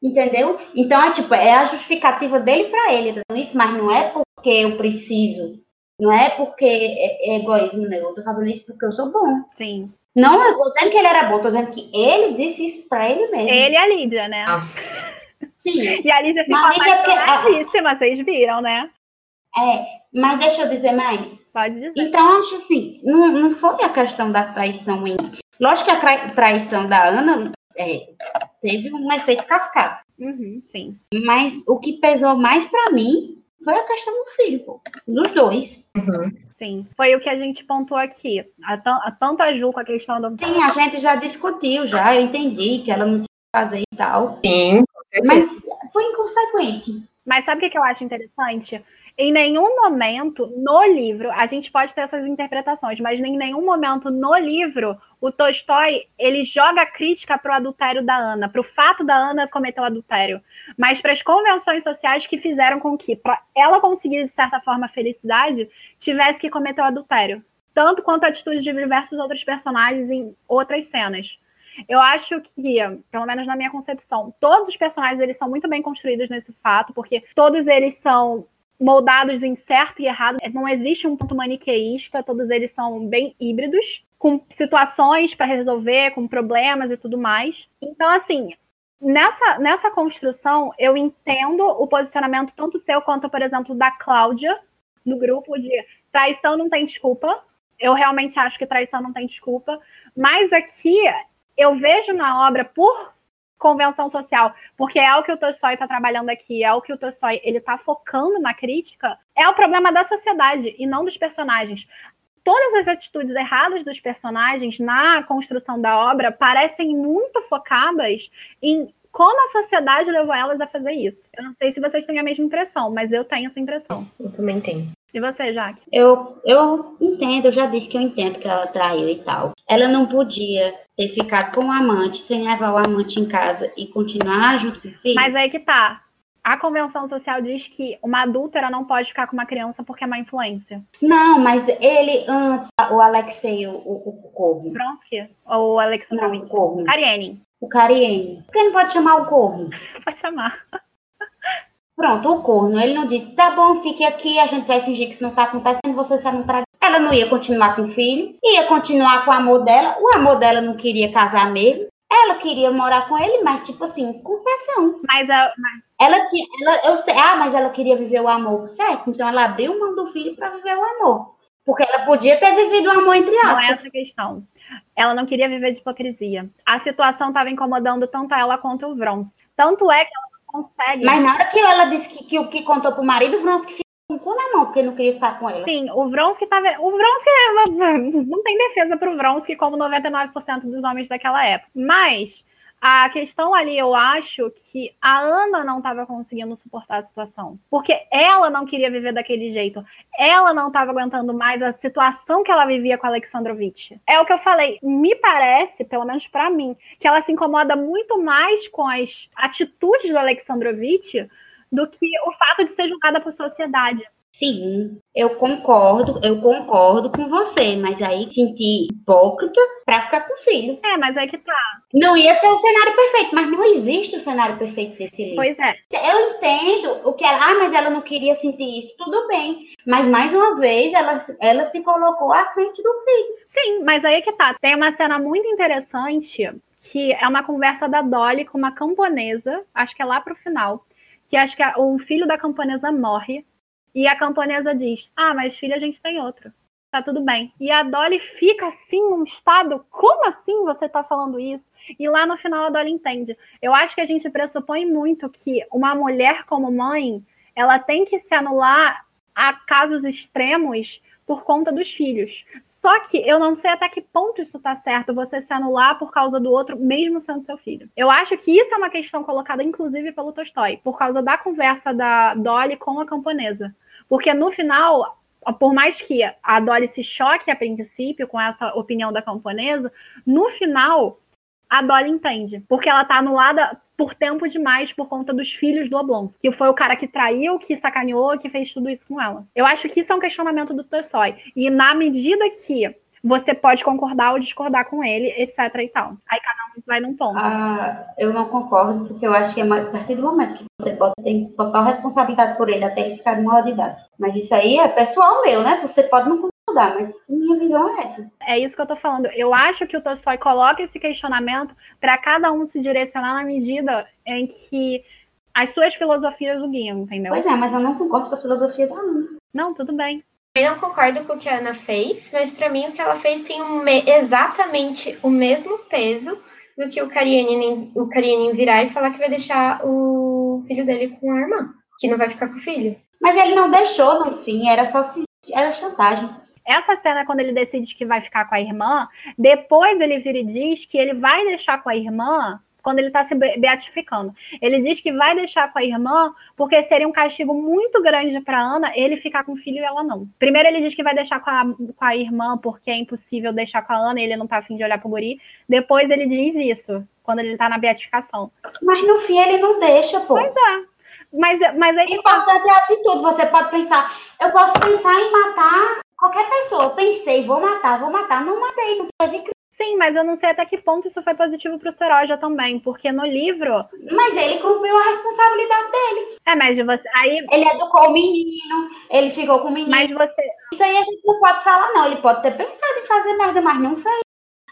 Entendeu? Então é tipo, é a justificativa dele para ele, tá isso, mas não é porque eu preciso. Não é porque é, é egoísmo, né? Eu tô fazendo isso porque eu sou bom. Sim. Não, eu tô dizendo que ele era bom, tô dizendo que ele disse isso pra ele mesmo. Ele e a Lídia, né? Nossa. Sim. E a Lídia ficou apaixonadíssima, porque... vocês viram, né? É, mas deixa eu dizer mais. Pode dizer. Então, acho assim, não, não foi a questão da traição em. Lógico que a traição da Ana é, teve um efeito cascata. Uhum, sim. Mas o que pesou mais para mim foi a questão do filho, pô, dos dois. Uhum. Sim, foi o que a gente pontuou aqui. A, a, tanto a Ju com a questão do. Sim, a gente já discutiu, já, eu entendi que ela não tinha que fazer e tal. Sim. Mas foi inconsequente. Mas sabe o que eu acho interessante? Em nenhum momento no livro, a gente pode ter essas interpretações, mas em nenhum momento no livro o Tolstói ele joga crítica para o adultério da Ana, para o fato da Ana cometer o adultério, mas para as convenções sociais que fizeram com que, para ela conseguir de certa forma felicidade, tivesse que cometer o adultério, tanto quanto a atitude de diversos outros personagens em outras cenas. Eu acho que, pelo menos na minha concepção, todos os personagens eles são muito bem construídos nesse fato, porque todos eles são moldados em certo e errado. Não existe um ponto maniqueísta, todos eles são bem híbridos, com situações para resolver, com problemas e tudo mais. Então, assim, nessa, nessa construção, eu entendo o posicionamento tanto seu quanto, por exemplo, da Cláudia, no grupo de traição não tem desculpa. Eu realmente acho que traição não tem desculpa. Mas aqui eu vejo na obra, por convenção social, porque é o que o Tolstói está trabalhando aqui, é o que o Tolstói ele está focando na crítica, é o problema da sociedade e não dos personagens. Todas as atitudes erradas dos personagens na construção da obra parecem muito focadas em como a sociedade levou elas a fazer isso. Eu não sei se vocês têm a mesma impressão, mas eu tenho essa impressão. Eu também tenho. E você, Jaque? Eu, eu entendo, eu já disse que eu entendo que ela traiu e tal. Ela não podia ter ficado com o amante sem levar o amante em casa e continuar junto com o filho. Mas aí que tá. A convenção social diz que uma adúltera não pode ficar com uma criança porque é má influência. Não, mas ele antes, o Alexei, o, o, o Corvo. Bronsky? Ou o Alexandre? Não, o Corvo. Kariene. O Kariene. Por que não pode chamar o Corvo? Pode chamar. Pronto, o corno, ele não disse, tá bom, fique aqui, a gente vai fingir que isso não tá acontecendo, você só não traz. Ela não ia continuar com o filho, ia continuar com o amor dela, o amor dela não queria casar mesmo, ela queria morar com ele, mas tipo assim, concessão. Mas a. Mas... Ela tinha. Ela, eu sei, ah, mas ela queria viver o amor, certo? Então ela abriu mão do filho para viver o amor. Porque ela podia ter vivido o amor entre aspas. Não é essa questão. Ela não queria viver de hipocrisia. A situação estava incomodando tanto ela quanto o Vrons. Tanto é que ela consegue. Mas na hora que ela disse que, que o que contou pro marido, o Vronsky ficou com o cu na mão, porque não queria ficar com ela. Sim, o Vronsky tava. O Vronsky não tem defesa pro Vronsky como 99% dos homens daquela época. Mas a questão ali, eu acho que a Ana não estava conseguindo suportar a situação. Porque ela não queria viver daquele jeito. Ela não estava aguentando mais a situação que ela vivia com a Alexandrovitch. É o que eu falei. Me parece, pelo menos para mim, que ela se incomoda muito mais com as atitudes do Alexandrovitch do que o fato de ser julgada por sociedade. Sim, eu concordo, eu concordo com você, mas aí sentir hipócrita pra ficar com o filho. É, mas é que tá. Não ia ser o cenário perfeito, mas não existe o cenário perfeito desse livro. Pois é. Eu entendo o que ela. Ah, mas ela não queria sentir isso, tudo bem. Mas mais uma vez ela, ela se colocou à frente do filho. Sim, mas aí que tá. Tem uma cena muito interessante que é uma conversa da Dolly com uma camponesa, acho que é lá pro final. Que acho que o filho da camponesa morre e a camponesa diz: Ah, mas filho, a gente tem outro. Tá tudo bem. E a Dolly fica assim, num estado: Como assim você tá falando isso? E lá no final a Dolly entende. Eu acho que a gente pressupõe muito que uma mulher como mãe ela tem que se anular a casos extremos por conta dos filhos. Só que eu não sei até que ponto isso tá certo, você se anular por causa do outro, mesmo sendo seu filho. Eu acho que isso é uma questão colocada, inclusive, pelo Tolstói, por causa da conversa da Dolly com a camponesa. Porque no final, por mais que a Dolly se choque a princípio com essa opinião da camponesa, no final a Dolly entende, porque ela tá anulada por tempo demais por conta dos filhos do Oblonsky, que foi o cara que traiu, que sacaneou, que fez tudo isso com ela. Eu acho que isso é um questionamento do Tolstói. E na medida que você pode concordar ou discordar com ele, etc e tal. Aí cada um vai num ponto. Ah, eu não concordo, porque eu acho que é a partir do momento que você pode ter total responsabilidade por ele até ele ficar de maior de idade. Mas isso aí é pessoal meu, né? Você pode não concordar, mas minha visão é essa. É isso que eu tô falando. Eu acho que o Tolstói coloca esse questionamento para cada um se direcionar na medida em que as suas filosofias o guiam, entendeu? Pois é, mas eu não concordo com a filosofia da Ana. Não, tudo bem. Eu não concordo com o que a Ana fez, mas para mim o que ela fez tem um exatamente o mesmo peso do que o Karianin, o virar e falar que vai deixar o filho dele com a irmã, que não vai ficar com o filho. Mas ele não deixou no fim, era só era chantagem. Essa cena, quando ele decide que vai ficar com a irmã, depois ele vira e diz que ele vai deixar com a irmã quando ele está se beatificando. Ele diz que vai deixar com a irmã porque seria um castigo muito grande para Ana ele ficar com o filho e ela não. Primeiro ele diz que vai deixar com a, com a irmã porque é impossível deixar com a Ana e ele não tá afim de olhar pro guri. Depois ele diz isso, quando ele tá na beatificação. Mas no fim ele não deixa, pô. Pois é. Mas, mas aí. Importante é a atitude. Você pode pensar, eu posso pensar em matar qualquer pessoa. Eu pensei, vou matar, vou matar. Não matei, não teve Sim, mas eu não sei até que ponto isso foi positivo pro Seroja também, porque no livro. Mas ele cumpriu a responsabilidade dele. É, mas você. Aí... Ele educou o menino, ele ficou com o menino. Mas você. Isso aí a gente não pode falar, não. Ele pode ter pensado em fazer merda, mas não fez.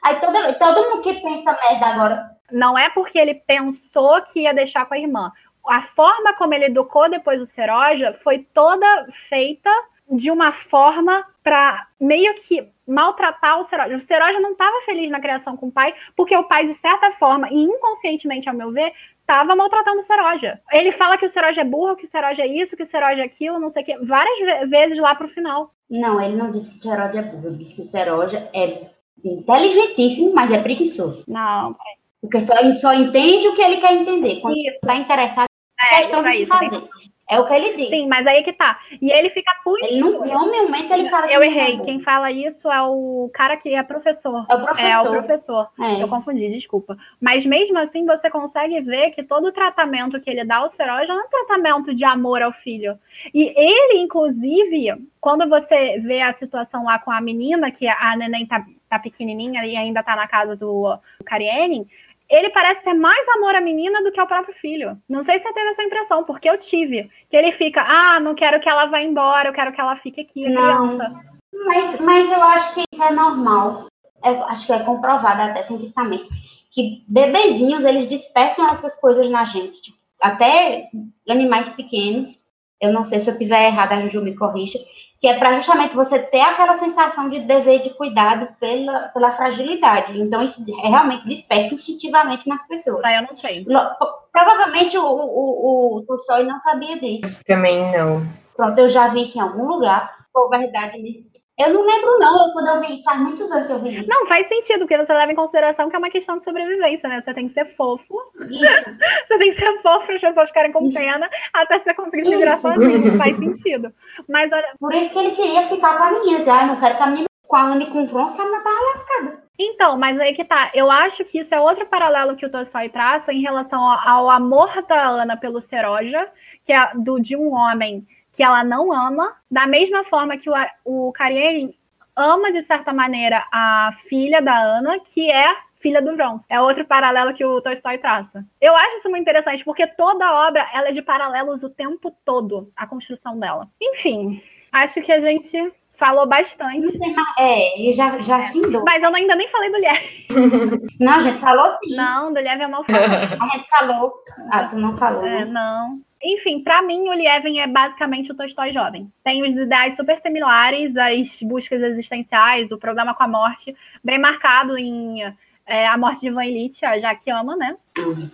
Aí todo, todo mundo que pensa merda agora. Não é porque ele pensou que ia deixar com a irmã. A forma como ele educou depois o Seroja foi toda feita de uma forma para meio que maltratar o Seroja. O Seroja não estava feliz na criação com o pai, porque o pai, de certa forma, e inconscientemente, ao meu ver, estava maltratando o Seroja. Ele fala que o Seroja é burro, que o Seroja é isso, que o Seroja é aquilo, não sei o quê, várias vezes lá pro final. Não, ele não disse que o Seroja é burro, ele disse que o Seroja é inteligentíssimo, mas é preguiçoso. Não, Porque só, só entende o que ele quer entender. Quando está interessado, é questão de se fazer. É o que ele diz. Sim, mas aí que tá. E ele fica puto. Ele não, normalmente ele fala Eu errei. Quem fala isso é o cara que é professor. É o professor. É o professor. É. Eu confundi, desculpa. Mas mesmo assim, você consegue ver que todo o tratamento que ele dá ao Serói já não é um tratamento de amor ao filho. E ele, inclusive, quando você vê a situação lá com a menina, que a neném tá, tá pequenininha e ainda tá na casa do, do Kariene, ele parece ter mais amor à menina do que ao próprio filho. Não sei se você teve essa impressão, porque eu tive. Que ele fica, ah, não quero que ela vá embora, eu quero que ela fique aqui, não, criança. Mas, mas eu acho que isso é normal. Eu acho que é comprovado até cientificamente. Que bebezinhos, eles despertam essas coisas na gente. Tipo, até animais pequenos. Eu não sei se eu tiver errado, a Juju me corrija que é para justamente você ter aquela sensação de dever de cuidado pela, pela fragilidade. Então, isso é realmente desperta instintivamente nas pessoas. Aí eu não sei. Provavelmente o, o, o Tolstói não sabia disso. Também não. Pronto, eu já vi isso em algum lugar. Por verdade mesmo. Eu não lembro, não. Eu, quando eu vi, faz muitos anos que eu vi isso. Não, faz sentido, porque você leva em consideração que é uma questão de sobrevivência, né? Você tem que ser fofo. Isso. Você tem que ser fofo para as pessoas ficarem com pena até você conseguir se virar sozinho. Faz sentido. Mas olha, Por isso que ele queria ficar com a menina. Já, não quero que a menina com a Anne e com o Bronze, que a menina tava lascada. Então, mas aí que tá. Eu acho que isso é outro paralelo que o Tolstói traça em relação ao, ao amor da Ana pelo Seroja, que é do, de um homem que ela não ama, da mesma forma que o, o Karenin ama, de certa maneira, a filha da Ana, que é filha do Vrons. É outro paralelo que o Tolstói traça. Eu acho isso muito interessante, porque toda a obra ela é de paralelos o tempo todo, a construção dela. Enfim, acho que a gente falou bastante. É, ele já, já findou. Mas eu ainda nem falei do Liev. Não, a gente falou sim. Não, do Liev é mal falado. A gente falou. Ah, tu não falou. É, né? não. Enfim, pra mim, o Lievin é basicamente o Tolstói jovem. Tem os ideais super similares, as buscas existenciais, o problema com a morte, bem marcado em é, A Morte de Van Elite, a Jaque ama, né?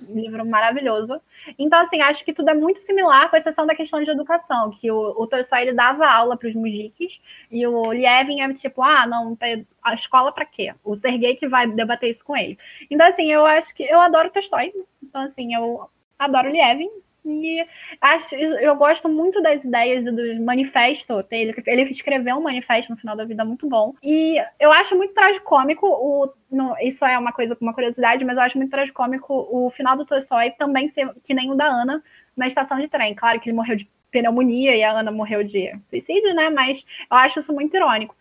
Um livro maravilhoso. Então, assim, acho que tudo é muito similar, com exceção da questão de educação, que o, o Tolstói ele dava aula para os mujiques, e o Lievin é tipo, ah, não, a escola para quê? O Sergei que vai debater isso com ele. Então, assim, eu acho que eu adoro Tolstói. Então, assim, eu adoro o Lievin. E acho, eu gosto muito das ideias do manifesto. Ele, ele escreveu um manifesto no final da vida muito bom. E eu acho muito tragicômico, o, no- isso é uma coisa, uma curiosidade, mas eu acho muito tragicômico o final do Tolstói também ser que nem o da Ana na estação de trem. Claro que ele morreu de pneumonia e a Ana morreu de suicídio, né? Mas eu acho isso muito irônico.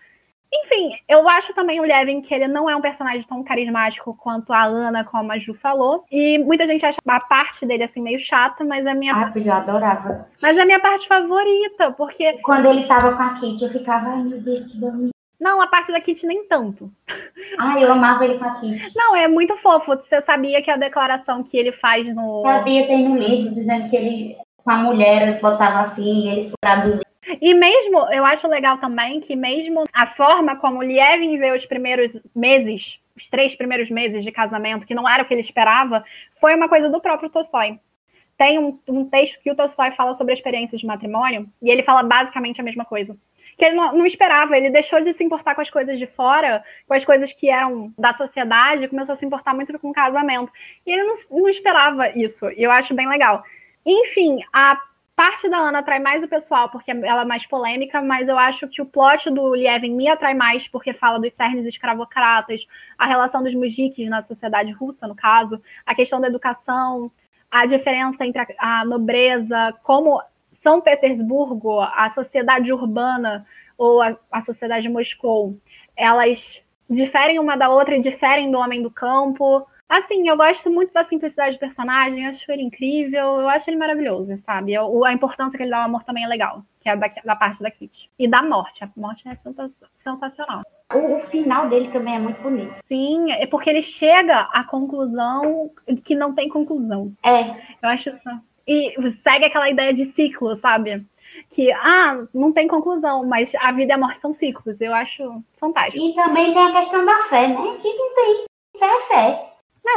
Enfim, eu acho também o Levin que ele não é um personagem tão carismático quanto a Ana, como a Ju falou. E muita gente acha a parte dele assim meio chata, mas é a minha, Ah, pois eu adorava. mas é a minha parte favorita, porque Quando ele tava com a Kitty, eu ficava, ai meu Deus, que bonito. não, a parte da Kitty nem tanto. Ai, eu amava ele com a Kitty. Não, é muito fofo. Você sabia que a declaração que ele faz no Sabia, tem no livro dizendo que ele, com a mulher, botava assim, eles traduziam. E mesmo, eu acho legal também que mesmo a forma como Lievin vê os primeiros meses, os três primeiros meses de casamento, que não era o que ele esperava, foi uma coisa do próprio Tolstói. Tem um, um texto que o Tolstói fala sobre a experiência de matrimônio, e ele fala basicamente a mesma coisa. Que ele não, não esperava, ele deixou de se importar com as coisas de fora, com as coisas que eram da sociedade, começou a se importar muito com o casamento. E ele não, não esperava isso, e eu acho bem legal. Enfim, a parte da Ana atrai mais o pessoal porque ela é mais polêmica, mas eu acho que o plot do Lievin me atrai mais porque fala dos cernes escravocratas, a relação dos mujiques na sociedade russa, no caso, a questão da educação, a diferença entre a, a nobreza, como São Petersburgo, a sociedade urbana ou a, a sociedade de Moscou, elas diferem uma da outra e diferem do homem do campo. Assim, eu gosto muito da simplicidade do personagem, acho ele incrível, eu acho ele maravilhoso, sabe? Eu- a importância que ele dá ao amor também é legal, que é da, da parte da Kitty. E da morte, a morte é sens- sensacional. O, o final dele também é muito bonito. Sim, é porque ele chega à conclusão que não tem conclusão. É, Eu acho isso. E segue aquela ideia de ciclo, sabe? Que, ah, não tem conclusão, mas a vida e a morte são ciclos. Eu acho fantástico. e também tem a questão da fé, né? Que não tem fé é fé.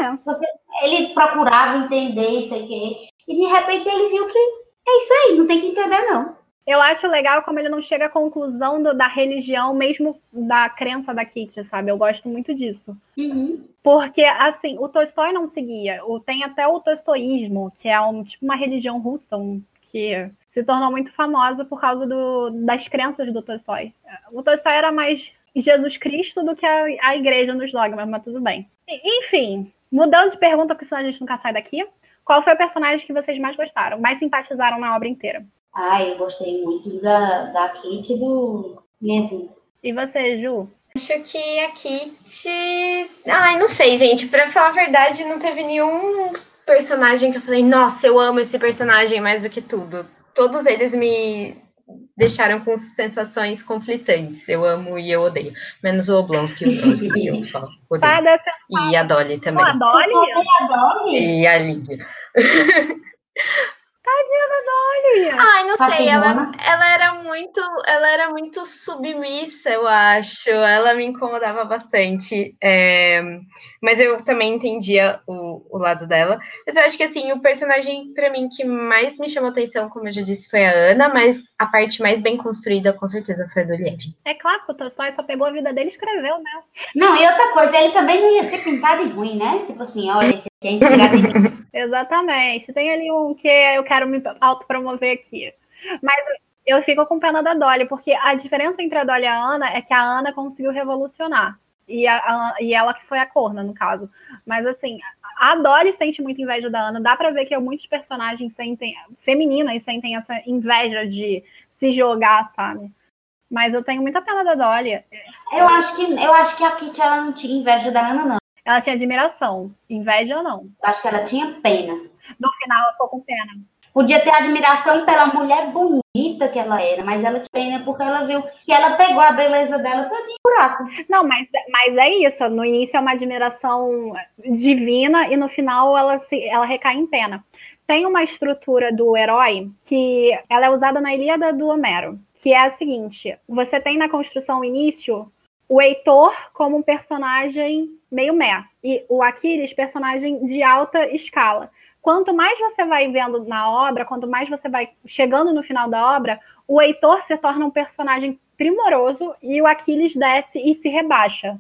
É, Você, ele procurava entender isso aqui, e de repente ele viu que é isso aí, não tem que entender, não. Eu acho legal como ele não chega à conclusão do- da religião, mesmo da crença da Kitty, sabe? Eu gosto muito disso. Uhum. Porque, assim, o Tolstói não seguia. O, tem até o tolstoísmo, que é um, tipo uma religião russa, um, que se tornou muito famosa por causa do, das crenças do Tolstói. O Tolstói era mais Jesus Cristo do que a, a igreja nos dogmas, mas tudo bem. Enfim, mudando de pergunta, porque senão a gente nunca sai daqui. Qual foi o personagem que vocês mais gostaram, mais simpatizaram na obra inteira? Ah, eu gostei muito da, da Kate e do Neville. E você, Ju? Acho que a Kitty. Ai, não sei, gente. Pra falar a verdade, não teve nenhum personagem que eu falei, nossa, eu amo esse personagem mais do que tudo. Todos eles me deixaram com sensações conflitantes. Eu amo e eu odeio. Menos o Oblonsky e o que eu só odeio. E a Dolly também. a Dolly? E a Lídia. Tadinha da Dolly! Ai, não sei, ela, ela era muito, ela era muito submissa, eu acho. Ela me incomodava bastante. É... Mas eu também entendia o, o lado dela. Mas eu acho que assim, o personagem, para mim, que mais me chamou atenção, como eu já disse, foi a Ana, mas a parte mais bem construída, com certeza, foi a do Liev. É claro que o Tolstói só pegou a vida dele e escreveu, né? Não, e outra coisa, ele também não ia ser pintado de ruim, né? Tipo assim, olha, esse aqui é inspirado em mim. Exatamente. Tem ali um que eu quero me autopromover aqui. Mas eu fico com pena da Dolly, porque a diferença entre a Dolly e a Ana é que a Ana conseguiu revolucionar. E, a, a, e ela que foi a corna, no caso. Mas assim, a Dolly sente muita inveja da Ana. Dá pra ver que muitos personagens sentem, femininas sentem essa inveja de se jogar, sabe? Mas eu tenho muita pena da Dolly. Eu acho que, eu acho que a Kitty ela não tinha inveja da Ana, não. Ela tinha admiração. Inveja ou não? Eu acho que ela tinha pena. No final, ela ficou com pena. Podia ter admiração pela mulher bonita que ela era, mas ela tinha pena porque ela viu que ela pegou a beleza dela todo em buraco. Não, mas, mas é isso. No início é uma admiração divina e no final ela, se, ela recai em pena. Tem uma estrutura do herói que ela é usada na Ilíada do Homero, que é a seguinte: você tem na construção o início o Heitor como um personagem meio meh, e o Aquiles personagem de alta escala. Quanto mais você vai vendo na obra, quanto mais você vai chegando no final da obra, o Heitor se torna um personagem primoroso e o Aquiles desce e se rebaixa.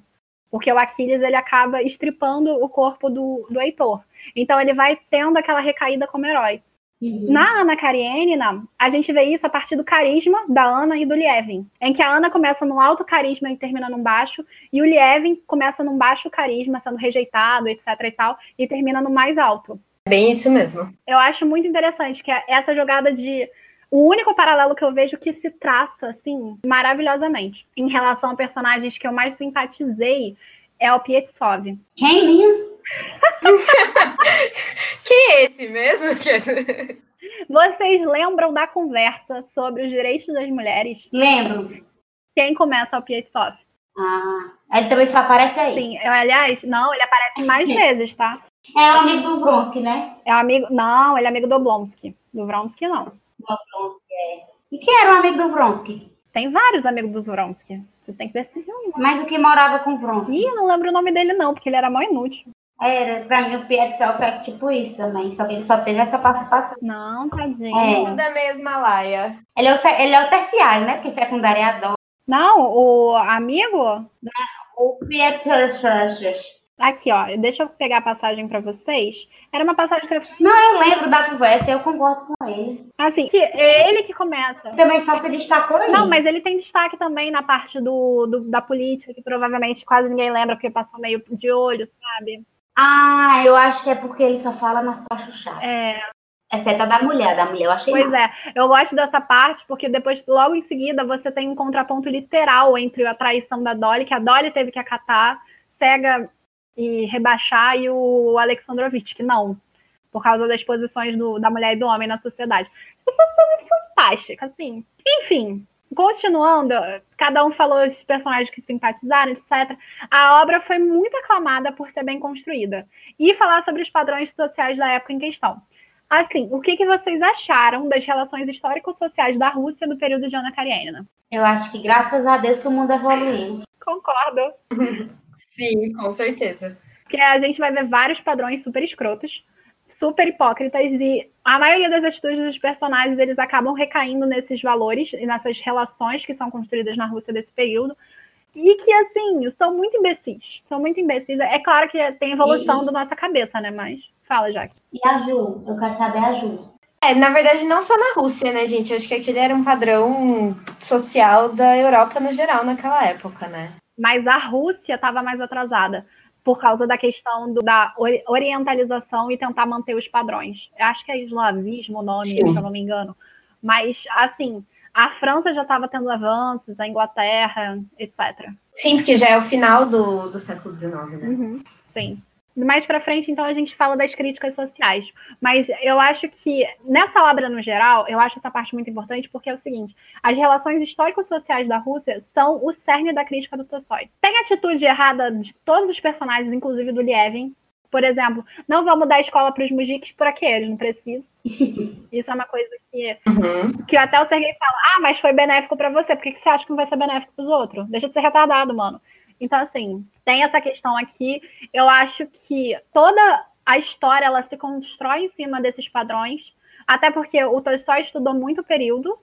Porque o Aquiles ele acaba estripando o corpo do, do Heitor. Então ele vai tendo aquela recaída como herói. Uhum. Na Ana Karenina, a gente vê isso a partir do carisma da Ana e do Lievin, em que a Ana começa num alto carisma e termina num baixo, e o Lievin começa num baixo carisma, sendo rejeitado, etc e tal, e termina no mais alto. Bem isso mesmo. Eu acho muito interessante que é essa jogada de o único paralelo que eu vejo que se traça, assim, maravilhosamente, em relação a personagens que eu mais simpatizei, é o Pietsov. Quem, Quem é esse mesmo? Vocês lembram da conversa sobre os direitos das mulheres? Lembro. Quem começa é o Pietsov. Ah, ele também só aparece aí. Sim, eu, aliás, não, ele aparece mais vezes, tá? É o amigo do Vronsky, né? É amigo, não, ele é amigo do Blonsky. Do Vronsky, não. Do Vronsky, é. E quem era o amigo do Vronsky? Tem vários amigos do Vronsky. Você tem que decidir um. Mas o que morava com o Vronsky? Ih, não lembro o nome dele, não, porque ele era mó inútil. Era, pra mim o Pietzel foi tipo isso também, só que ele só teve essa participação. Não, tadinho. É. Tudo da mesma laia. Ele é, o, ele é o terciário, né? Porque secundário é a dó. Não, o amigo? O Pietzel Aqui, ó, deixa eu pegar a passagem para vocês. Era uma passagem que eu... Não, eu lembro da conversa, eu concordo com ele. Assim, que é ele que começa. Também só se destacou aí. Não, mas ele tem destaque também na parte do, do da política, que provavelmente quase ninguém lembra, porque passou meio de olho, sabe? Ah, eu acho que é porque ele só fala nas partes-chave. É. Exceto a da mulher, da mulher eu achei Pois massa. é, eu gosto dessa parte porque depois, logo em seguida, você tem um contraponto literal entre a traição da Dolly, que a Dolly teve que acatar, cega e rebaixar, e o Alexandrovich, que não, por causa das posições do, da mulher e do homem na sociedade. Isso é fantástica, assim. Enfim, continuando, cada um falou os personagens que simpatizaram, etc. A obra foi muito aclamada por ser bem construída. E falar sobre os padrões sociais da época em questão. Assim, o que, que vocês acharam das relações histórico-sociais da Rússia no período de Ana Karenina? Eu acho que graças a Deus que o mundo evoluiu. Concordo. Sim, com certeza. Porque a gente vai ver vários padrões super escrotos, super hipócritas, e a maioria das atitudes dos personagens eles acabam recaindo nesses valores e nessas relações que são construídas na Rússia desse período. E que, assim, são muito imbecis. São muito imbecis. É claro que tem evolução E- da nossa cabeça, né? Mas fala, Jaque. E a Ju? Eu quero saber a Ju. É, na verdade, não só na Rússia, né, gente? Eu acho que aquele era um padrão social da Europa no geral naquela época, né? Mas a Rússia estava mais atrasada por causa da questão do- da ori- orientalização e tentar manter os padrões. Eu acho que é eslavismo o nome, Sim. se eu não me engano. Mas, assim, a França já estava tendo avanços, a Inglaterra, etc. Sim, porque já é o final do, do século XIX, né? Uhum, sim. Mais para frente, então, a gente fala das críticas sociais. Mas eu acho que, nessa obra no geral, eu acho essa parte muito importante, porque é o seguinte: as relações histórico-sociais da Rússia são o cerne da crítica do Tolstói. Tem atitude errada de todos os personagens, inclusive do Lievin, por exemplo, não vamos dar escola para os mujiques por aqui, eles não precisam. Isso é uma coisa que, uhum. que até o Sergei fala: ah, mas foi benéfico para você, por que, que você acha que não vai ser benéfico para os outros? Deixa de ser retardado, mano. Então, assim, tem essa questão aqui. Eu acho que toda a história ela se constrói em cima desses padrões, até porque o Tolstói estudou muito período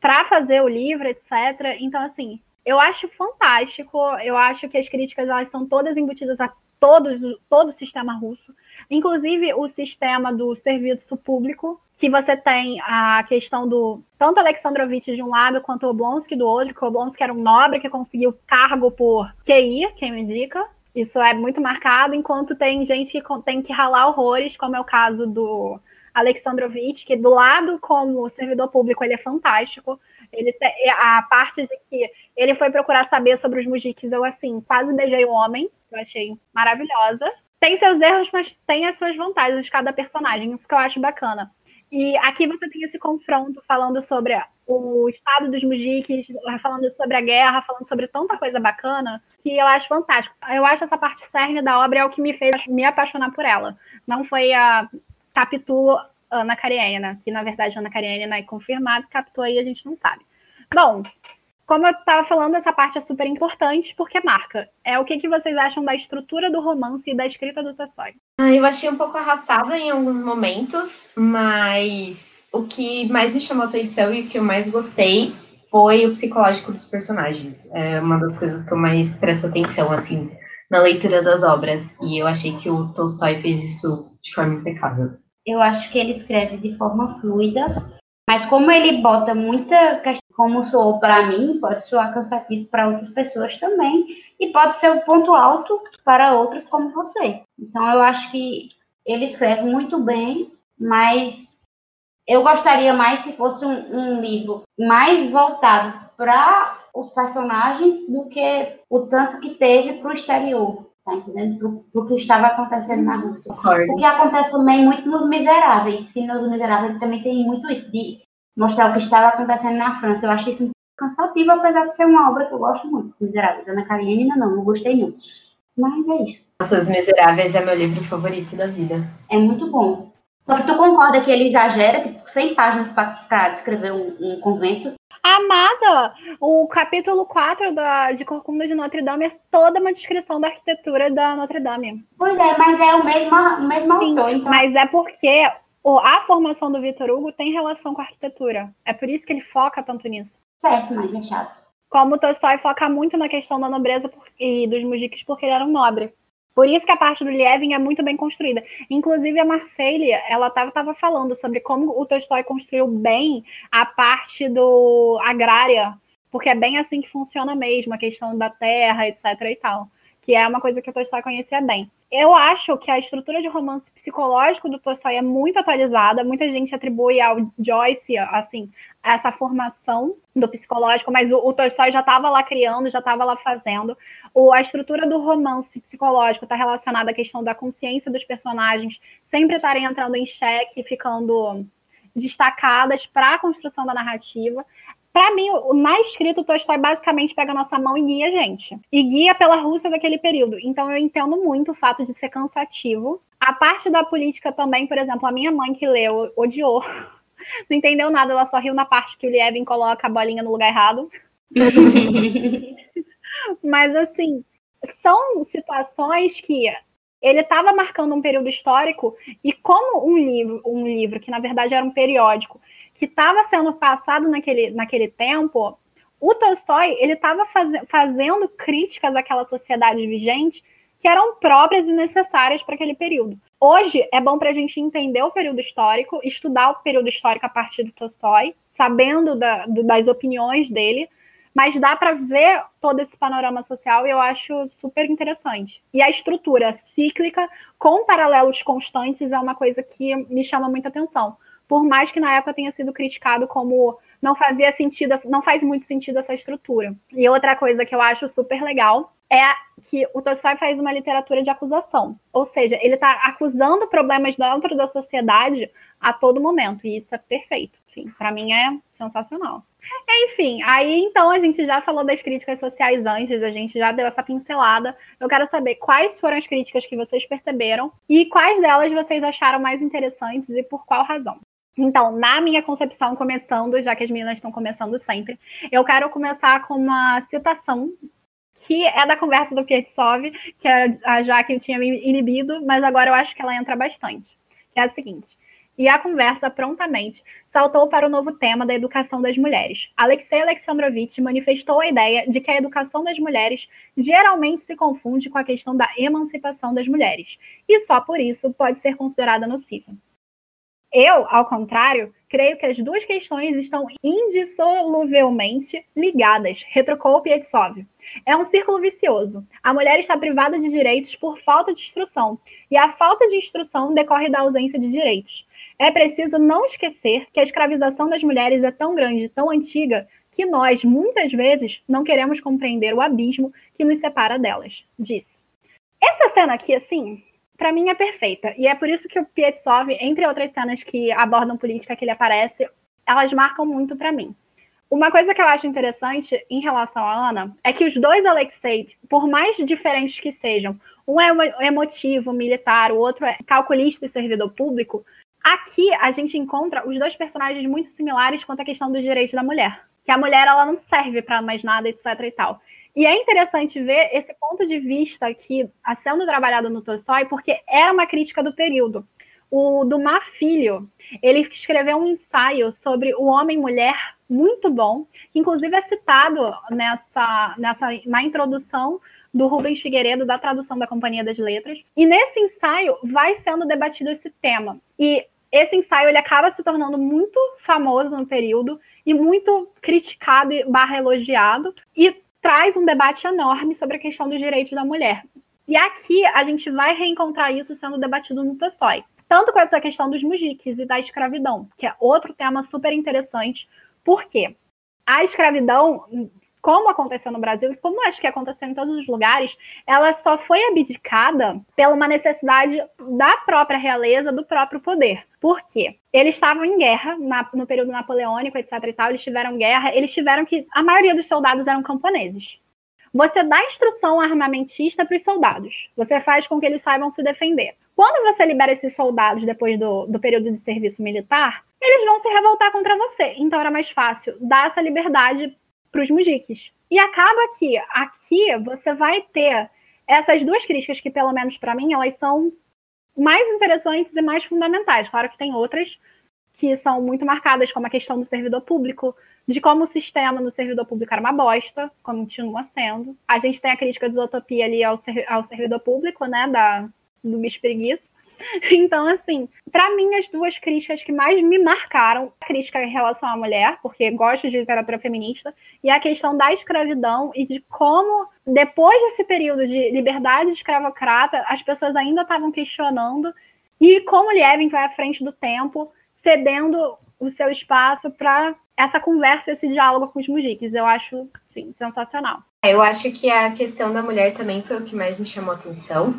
para fazer o livro, etc. Então, assim, eu acho fantástico. Eu acho que as críticas elas são todas embutidas a todos, todo o sistema russo, inclusive o sistema do serviço público, que você tem a questão do tanto Alexandrovich de um lado quanto Oblonsky do outro, que Oblonsky era um nobre que conseguiu cargo por QI, quem me indica. Isso é muito marcado, enquanto tem gente que tem que ralar horrores, como é o caso do Alexandrovich, que do lado como servidor público ele é fantástico. Ele te, a parte de que ele foi procurar saber sobre os mujiques, eu assim, quase beijei o homem, eu achei maravilhosa. Tem seus erros, mas tem as suas vantagens cada personagem, isso que eu acho bacana. E aqui você tem esse confronto falando sobre o estado dos mujiques, falando sobre a guerra, falando sobre tanta coisa bacana, que eu acho fantástico. Eu acho essa parte cerne da obra é o que me fez me apaixonar por ela. Não foi a Capitu Ana Karenina, que na verdade Ana Karenina é confirmado, Capitu aí a gente não sabe. Bom, como eu estava falando, essa parte é super importante porque marca. É o que, que vocês acham da estrutura do romance e da escrita do Tolstói? Ah, eu achei um pouco arrastada em alguns momentos, mas o que mais me chamou atenção e o que eu mais gostei foi o psicológico dos personagens. É uma das coisas que eu mais presto atenção, assim, na leitura das obras. E eu achei que o Tolstói fez isso de forma impecável. Eu acho que ele escreve de forma fluida, mas como ele bota muita questão, como soou para mim, pode soar cansativo para outras pessoas também, e pode ser o ponto alto para outras como você. Então eu acho que ele escreve muito bem, mas eu gostaria mais se fosse um, um livro mais voltado para os personagens do que o tanto que teve para o exterior. Tá entendendo? Do, que estava acontecendo na Rússia. O que acontece também muito nos Miseráveis, que nos Miseráveis também tem muito isso, de mostrar o que estava acontecendo na França. Eu acho isso um cansativo, apesar de ser uma obra que eu gosto muito. Miseráveis. Ana Karenina, não, não gostei não. Mas é isso. Nossa, Os Miseráveis é meu livro favorito da vida. É muito bom. Só que tu concorda que ele exagera, tipo, 100 páginas para descrever um, um convento? Amada! O capítulo 4 da, de Corcunda de Notre Dame é toda uma descrição da arquitetura da Notre Dame. Pois é, mas é o mesmo, o mesmo Sim, autor. Então... Mas é porque a formação do Vitor Hugo tem relação com a arquitetura. É por isso que ele foca tanto nisso. Certo, mas é chato. Como o Tolstói foca muito na questão da nobreza e dos mujiques porque ele era um nobre. Por isso que a parte do Lievin é muito bem construída. Inclusive, a Marcelle, ela estava falando sobre como o Tolstói construiu bem a parte do agrária, porque é bem assim que funciona mesmo, a questão da terra, etc. e tal. Que é uma coisa que o Tolstói conhecia bem. Eu acho que a estrutura de romance psicológico do Tolstói é muito atualizada. Muita gente atribui ao Joyce, assim, essa formação do psicológico, mas o, o Tolstói já estava lá criando, já estava lá fazendo. O, a estrutura do romance psicológico está relacionada à questão da consciência dos personagens sempre estarem entrando em xeque, ficando destacadas para a construção da narrativa. Para mim, o mais escrito, o Tolstói basicamente pega a nossa mão e guia a gente. E guia pela Rússia daquele período. Então eu entendo muito o fato de ser cansativo. A parte da política também, por exemplo, a minha mãe que leu odiou. Não entendeu nada, ela só riu na parte que o Lievin coloca a bolinha no lugar errado. Mas assim, são situações que ele estava marcando um período histórico e como um livro, um livro que na verdade era um periódico, que estava sendo passado naquele, naquele tempo, o Tolstói ele estava faz, fazendo críticas àquela sociedade vigente que eram próprias e necessárias para aquele período. Hoje é bom para a gente entender o período histórico, estudar o período histórico a partir do Tolstói, sabendo da, do, das opiniões dele, mas dá para ver todo esse panorama social e eu acho super interessante. E a estrutura cíclica com paralelos constantes é uma coisa que me chama muita atenção por mais que na época tenha sido criticado como não fazia sentido, não faz muito sentido essa estrutura. E outra coisa que eu acho super legal é que o Tolstói faz uma literatura de acusação, ou seja, ele está acusando problemas dentro da sociedade a todo momento, e isso é perfeito. Sim, para mim é sensacional. Enfim, aí então a gente já falou das críticas sociais antes, a gente já deu essa pincelada. Eu quero saber quais foram as críticas que vocês perceberam e quais delas vocês acharam mais interessantes e por qual razão. Então, na minha concepção, começando, já que as meninas estão começando sempre, eu quero começar com uma citação que é da conversa do Pietsov, que a Jaque tinha me inibido, mas agora eu acho que ela entra bastante. Que é a seguinte: e a conversa prontamente saltou para o novo tema da educação das mulheres. Alexei Alexandrovich manifestou a ideia de que a educação das mulheres geralmente se confunde com a questão da emancipação das mulheres, e só por isso pode ser considerada nociva. Eu, ao contrário, creio que as duas questões estão indissoluvelmente ligadas, retrucou Pietsov. É um círculo vicioso. A mulher está privada de direitos por falta de instrução, e a falta de instrução decorre da ausência de direitos. É preciso não esquecer que a escravização das mulheres é tão grande, tão antiga, que nós, muitas vezes, não queremos compreender o abismo que nos separa delas, disse. Essa cena aqui, assim, para mim é perfeita. E é por isso que o Pietsov, entre outras cenas que abordam política que ele aparece, elas marcam muito para mim. Uma coisa que eu acho interessante em relação a Ana é que os dois Alexei, por mais diferentes que sejam, um é emotivo, militar, o outro é calculista e servidor público, aqui a gente encontra os dois personagens muito similares quanto à questão dos direitos da mulher. Que a mulher ela não serve para mais nada, etc e tal. E é interessante ver esse ponto de vista aqui sendo trabalhado no Tolstói, porque era uma crítica do período. O Dumas Filho, ele escreveu um ensaio sobre o homem-mulher muito bom, que inclusive é citado nessa, nessa, na introdução do Rubens Figueiredo, da tradução da Companhia das Letras. E nesse ensaio vai sendo debatido esse tema. E esse ensaio ele acaba se tornando muito famoso no período e muito criticado e barra elogiado. E traz um debate enorme sobre a questão dos direitos da mulher. E aqui a gente vai reencontrar isso sendo debatido no Tolstói. Tanto quanto a questão dos mujiques e da escravidão, que é outro tema super interessante, porque a escravidão como aconteceu no Brasil e como acho que aconteceu em todos os lugares, ela só foi abdicada pela uma necessidade da própria realeza, do próprio poder. Por quê? Eles estavam em guerra na, no período napoleônico, etc. e tal, eles tiveram guerra, eles tiveram que. A maioria dos soldados eram camponeses. Você dá instrução armamentista para os soldados. Você faz com que eles saibam se defender. Quando você libera esses soldados depois do, do período de serviço militar, eles vão se revoltar contra você. Então era mais fácil dar essa liberdade para os mujiques. E acaba que aqui você vai ter essas duas críticas que, pelo menos para mim, elas são mais interessantes e mais fundamentais. Claro que tem outras que são muito marcadas, como a questão do servidor público, de como o sistema no servidor público era uma bosta, continua sendo. A gente tem a crítica de isotopia ali ao, ser, ao servidor público, né, da, do bicho preguiça. Então, assim, para mim, as duas críticas que mais me marcaram, a crítica em relação à mulher, porque gosto de literatura feminista, e a questão da escravidão e de como, depois desse período de liberdade escravocrata, as pessoas ainda estavam questionando, e como Lievin vai à frente do tempo, cedendo o seu espaço para essa conversa, esse diálogo com os mujiques. Eu acho, sim, sensacional. Eu acho que a questão da mulher também foi o que mais me chamou a atenção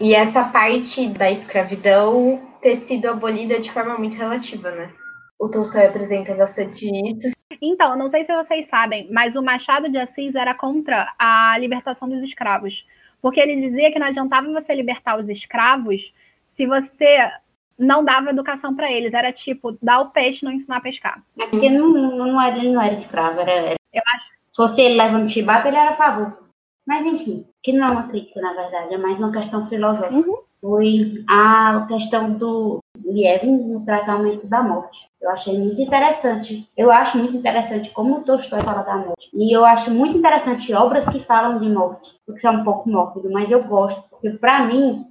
e essa parte da escravidão ter sido abolida de forma muito relativa, né? O Tolstói apresenta bastante isso. Então, não sei se vocês sabem, mas o Machado de Assis era contra a libertação dos escravos. Porque ele dizia que não adiantava você libertar os escravos se você não dava educação para eles. Era tipo, dar o peixe e não ensinar a pescar. É porque não, não, era, ele não era escravo, era. era... Eu acho. Se fosse ele levando chibata, ele era a favor. Mas, enfim, que não é uma crítica, na verdade, é mais uma questão filosófica. Uhum. Foi a questão do Lievin no tratamento da morte. Eu achei muito interessante. Eu acho muito interessante como o Tolstói fala da morte. E eu acho muito interessante obras que falam de morte, porque são um pouco mórbido, mas eu gosto, porque para mim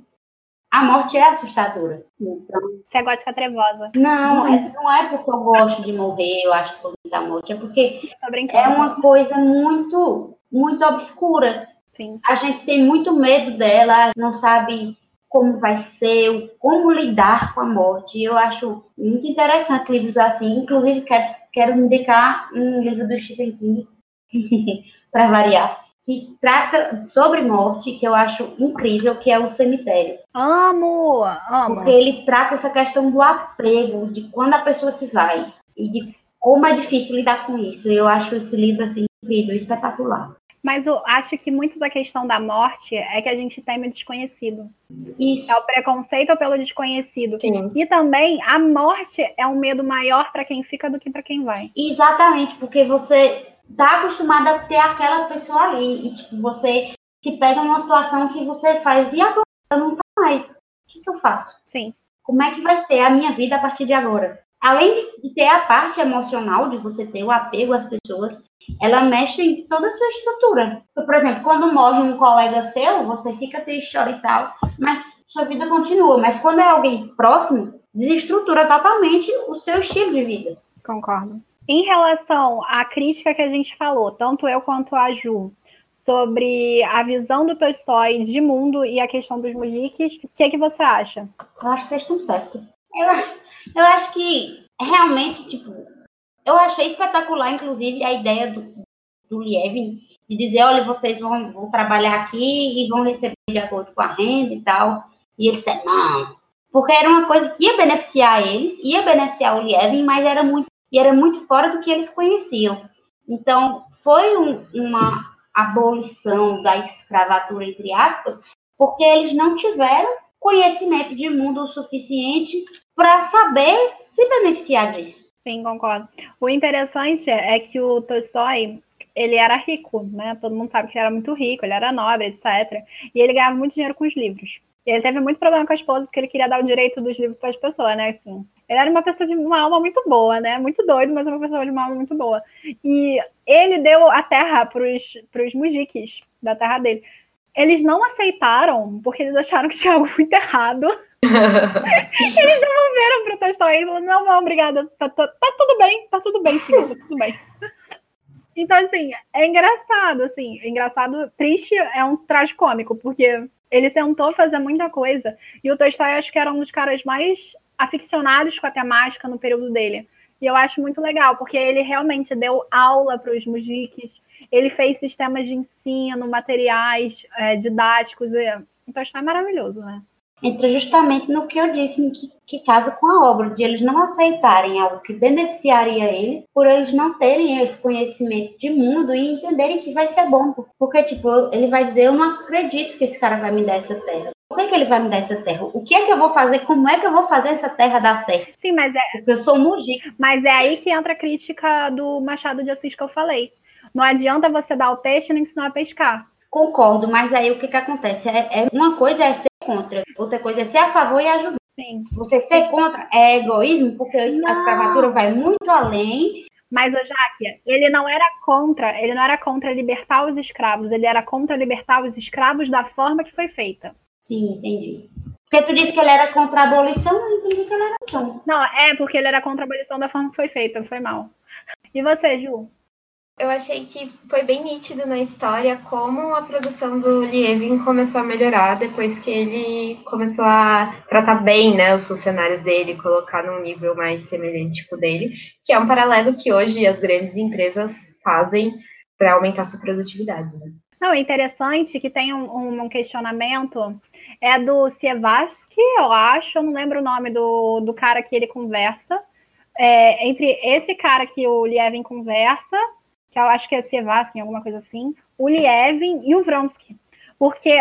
a morte é assustadora. Então, Você é gótica trevosa. Não, é, não é porque eu gosto de morrer, eu acho que da morte, é porque é uma coisa muito muito obscura. Sim. A gente tem muito medo dela, não sabe como vai ser, como lidar com a morte. Eu acho muito interessante livros assim. Inclusive, quero, quero indicar um livro do Stephen King, para variar, que trata sobre morte, que eu acho incrível, que é o cemitério. Amo, amo. Porque ele trata essa questão do apego, de quando a pessoa se vai, e de como é difícil lidar com isso. Eu acho esse livro assim incrível, espetacular. Mas eu acho que muito da questão da morte é que a gente teme o desconhecido. Isso. É o preconceito pelo desconhecido. Sim. E também a morte é um medo maior para quem fica do que para quem vai. Exatamente, porque você tá acostumada a ter aquela pessoa ali e tipo, você se pega numa situação que você faz e agora eu não tá mais. O que, que eu faço? Sim. Como é que vai ser a minha vida a partir de agora? Além de- ter a parte emocional, de você ter o apego às pessoas, ela mexe em toda a sua estrutura. Por exemplo, quando morre um colega seu, você fica triste, chora e tal, mas sua vida continua. Mas quando é alguém próximo, desestrutura totalmente o seu estilo de vida. Concordo. Em relação à crítica que a gente falou, tanto eu quanto a Ju, sobre a visão do Tolstói de mundo e a questão dos mujiques, o que, é que você acha? Eu acho que vocês estão certos. Eu, eu acho que realmente, tipo, eu achei espetacular, inclusive, a ideia do, do Lievin de dizer, olha, vocês vão, vão trabalhar aqui e vão receber de acordo com a renda e tal. E ele disse, não. Porque era uma coisa que ia beneficiar eles, ia beneficiar o Lievin, mas era muito, e era muito fora do que eles conheciam. Então, foi um- uma abolição da escravatura, entre aspas, porque eles não tiveram conhecimento de mundo o suficiente para saber se beneficiar disso. Sim, concordo. O interessante é que o Tolstói, ele era rico, né? Todo mundo sabe que ele era muito rico, ele era nobre, etc. E ele ganhava muito dinheiro com os livros. E ele teve muito problema com a esposa porque ele queria dar o direito dos livros para as pessoas, né? Assim, ele era uma pessoa de uma alma muito boa, né? Muito doido, mas uma pessoa de uma alma muito boa. E ele deu a terra para os mujiques da terra dele. Eles não aceitaram porque eles acharam que tinha algo muito errado. Eles devolveram para o Tolstói. Ele falou: não, não, obrigada. Tá, tá- tá tudo bem, tá tudo bem, filho, tá tudo bem. Então, assim, é engraçado, assim, é engraçado, triste é um traje cômico, porque ele tentou fazer muita coisa, e o Tolstói acho que era um dos caras mais aficionados com a temática no período dele. E eu acho muito legal, porque ele realmente deu aula para os mujiques, ele fez sistemas de ensino, materiais é, didáticos, e o Tolstói é maravilhoso, né? Entra justamente no que eu disse, que, que casa com a obra, de eles não aceitarem algo que beneficiaria eles, por eles não terem esse conhecimento de mundo e entenderem que vai ser bom. Porque, tipo, ele vai dizer, eu não acredito que esse cara vai me dar essa terra. Por que, que ele vai me dar essa terra? O que é que eu vou fazer? Como é que eu vou fazer essa terra dar certo? Sim, mas é, Porque eu sou mujica. Mas é aí que entra a crítica do Machado de Assis que eu falei. Não adianta você dar o peixe e não ensinar a pescar. Concordo, mas aí o que que acontece? É, é- uma coisa é ser contra, outra coisa é ser a favor e ajudar. Sim. Você ser contra é egoísmo, porque a Não. escravatura vai muito além. Mas o Jaque, ele não era contra, ele não era contra libertar os escravos, ele era contra libertar os escravos da forma que foi feita. Sim, entendi. Porque tu disse que ele era contra a abolição, eu entendi que ele era contra. Não, é porque ele era contra a abolição da forma que foi feita, foi mal. E você, Ju? Eu achei que foi bem nítido na história como a produção do Lievin começou a melhorar depois que ele começou a tratar bem né, os funcionários dele, colocar num nível mais semelhante com o dele, que é um paralelo que hoje as grandes empresas fazem para aumentar sua produtividade. Né? Não, é interessante que tem um, um questionamento, é do Sievaski, eu acho, eu não lembro o nome do, do cara que ele conversa, é, entre esse cara que o Lievin conversa, que eu acho que é Sievaski, alguma coisa assim, o Lievin e o Vronsky. Porque,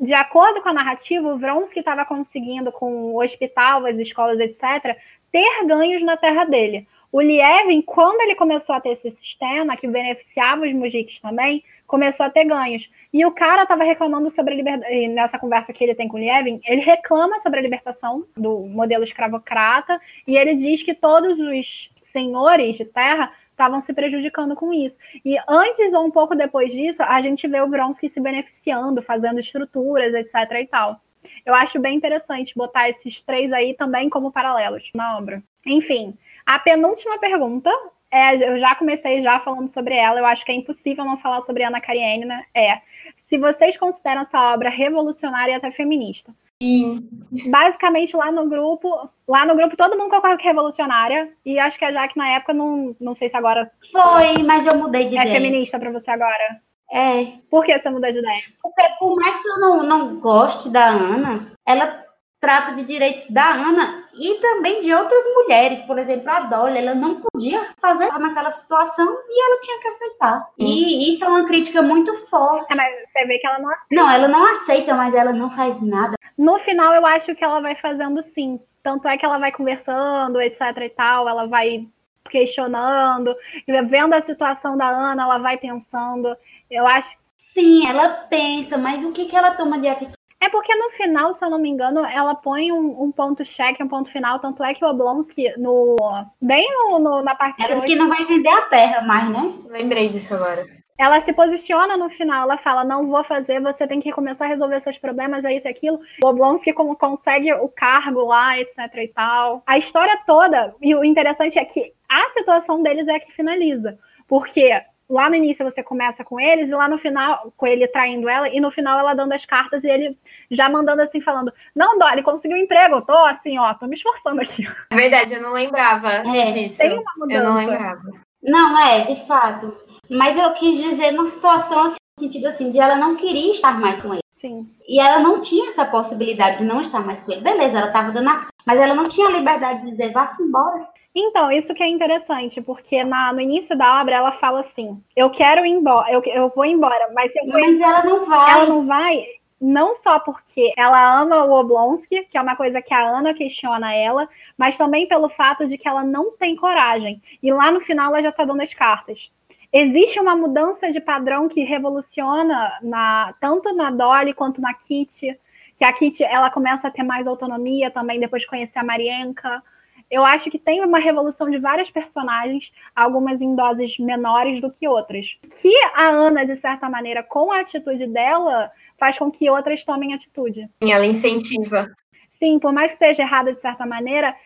de acordo com a narrativa, o Vronsky estava conseguindo, com o hospital, as escolas, etc., ter ganhos na terra dele. O Lievin, quando ele começou a ter esse sistema, que beneficiava os mujiques também, começou a ter ganhos. E o cara estava reclamando sobre a liberdade. Nessa conversa que ele tem com o Lievin, ele reclama sobre a libertação do modelo escravocrata e ele diz que todos os senhores de terra estavam se prejudicando com isso. E antes ou um pouco depois disso, a gente vê o Vronsky se beneficiando, fazendo estruturas, etc. e tal. Eu acho bem interessante botar esses três aí também como paralelos na obra. Enfim, a penúltima pergunta é, eu já comecei já falando sobre ela, eu acho que é impossível não falar sobre Ana Karenina, é se vocês consideram essa obra revolucionária e até feminista. Sim. Basicamente, lá no grupo, lá no grupo todo mundo concorda que é revolucionária, e acho que a Jaque na época, não, não sei se agora Foi, mas eu mudei de é ideia. feminista para você agora. É, Por que você mudou de ideia? porque por mais que eu não, não goste da Ana, ela trata de direitos da Ana e também de outras mulheres. Por exemplo, a Dolly, ela não podia fazer naquela situação e ela tinha que aceitar. E isso é uma crítica muito forte. É, mas você vê que ela não Não, ela não aceita, mas ela não faz nada. No final, eu acho que ela vai fazendo sim. Tanto é que ela vai conversando, etc e tal, ela vai questionando, e vendo a situação da Ana, ela vai pensando. Eu acho. Sim, ela pensa, mas o que, que ela toma de atitude? É porque no final, se eu não me engano, ela põe um, um ponto cheque, um ponto final. Tanto é que o Oblonsky, no, bem no, no na parte. Ela diz que não vai vender a terra mais, né? Lembrei disso agora. Ela se posiciona no final, ela fala: Não vou fazer, você tem que começar a resolver seus problemas, é isso e aquilo. O Oblonsky como consegue o cargo lá, etc e tal. A história toda, e o interessante é que a situação deles é a que finaliza. Porque lá no início você começa com eles e lá no final, com ele traindo ela, e no final ela dando as cartas e ele já mandando assim, falando: Não, Dolly, consegui um emprego, eu tô assim, ó, tô me esforçando aqui. É verdade, eu não lembrava É, disso. Tem uma mudança. Eu não lembrava. Não, é, de fato. Mas eu quis dizer numa situação assim, no sentido assim, de ela não queria estar mais com ele. Sim. E ela não tinha essa possibilidade de não estar mais com ele. Beleza, ela estava dando as... Mas ela não tinha a liberdade de dizer, vá-se embora. Então, isso que é interessante, porque na, no início da obra ela fala assim: Eu quero ir embora, eu, eu vou embora, mas eu vou Mas ela não vai. ela não vai, não só porque ela ama o Oblonsky, que é uma coisa que a Ana questiona ela, mas também pelo fato de que ela não tem coragem. E lá no final ela já tá dando as cartas. Existe uma mudança de padrão que revoluciona na, tanto na Dolly quanto na Kitty, que a Kitty ela começa a ter mais autonomia também depois de conhecer a Marienka. Eu acho que tem uma revolução de várias personagens, algumas em doses menores do que outras. Que a Ana, de certa maneira, com a atitude dela, faz com que outras tomem atitude. Sim, ela incentiva. Sim, por mais que seja errada de certa maneira,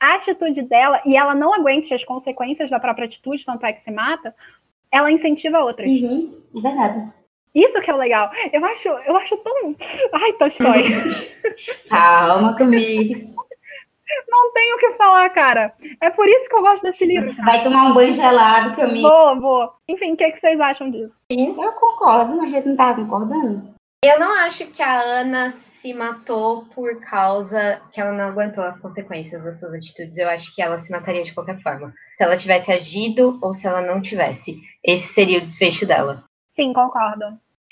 a atitude dela, e ela não aguente as consequências da própria atitude, tanto é que se mata, ela incentiva outras. Uhum, é verdade. Isso que é o legal. Eu acho, eu acho tão. Ai, Tolstói. Calma comigo. não tenho o que falar, cara. É por isso que eu gosto desse livro. cara. Vai tomar um banho gelado comigo. Vou, vou. Enfim, o que, que vocês acham disso? Eu concordo, a gente não tá concordando. Eu não acho que a Ana se matou por causa que ela não aguentou as consequências das suas atitudes. Eu acho que ela se mataria de qualquer forma. Se ela tivesse agido ou se ela não tivesse. Esse seria o desfecho dela. Sim, concordo.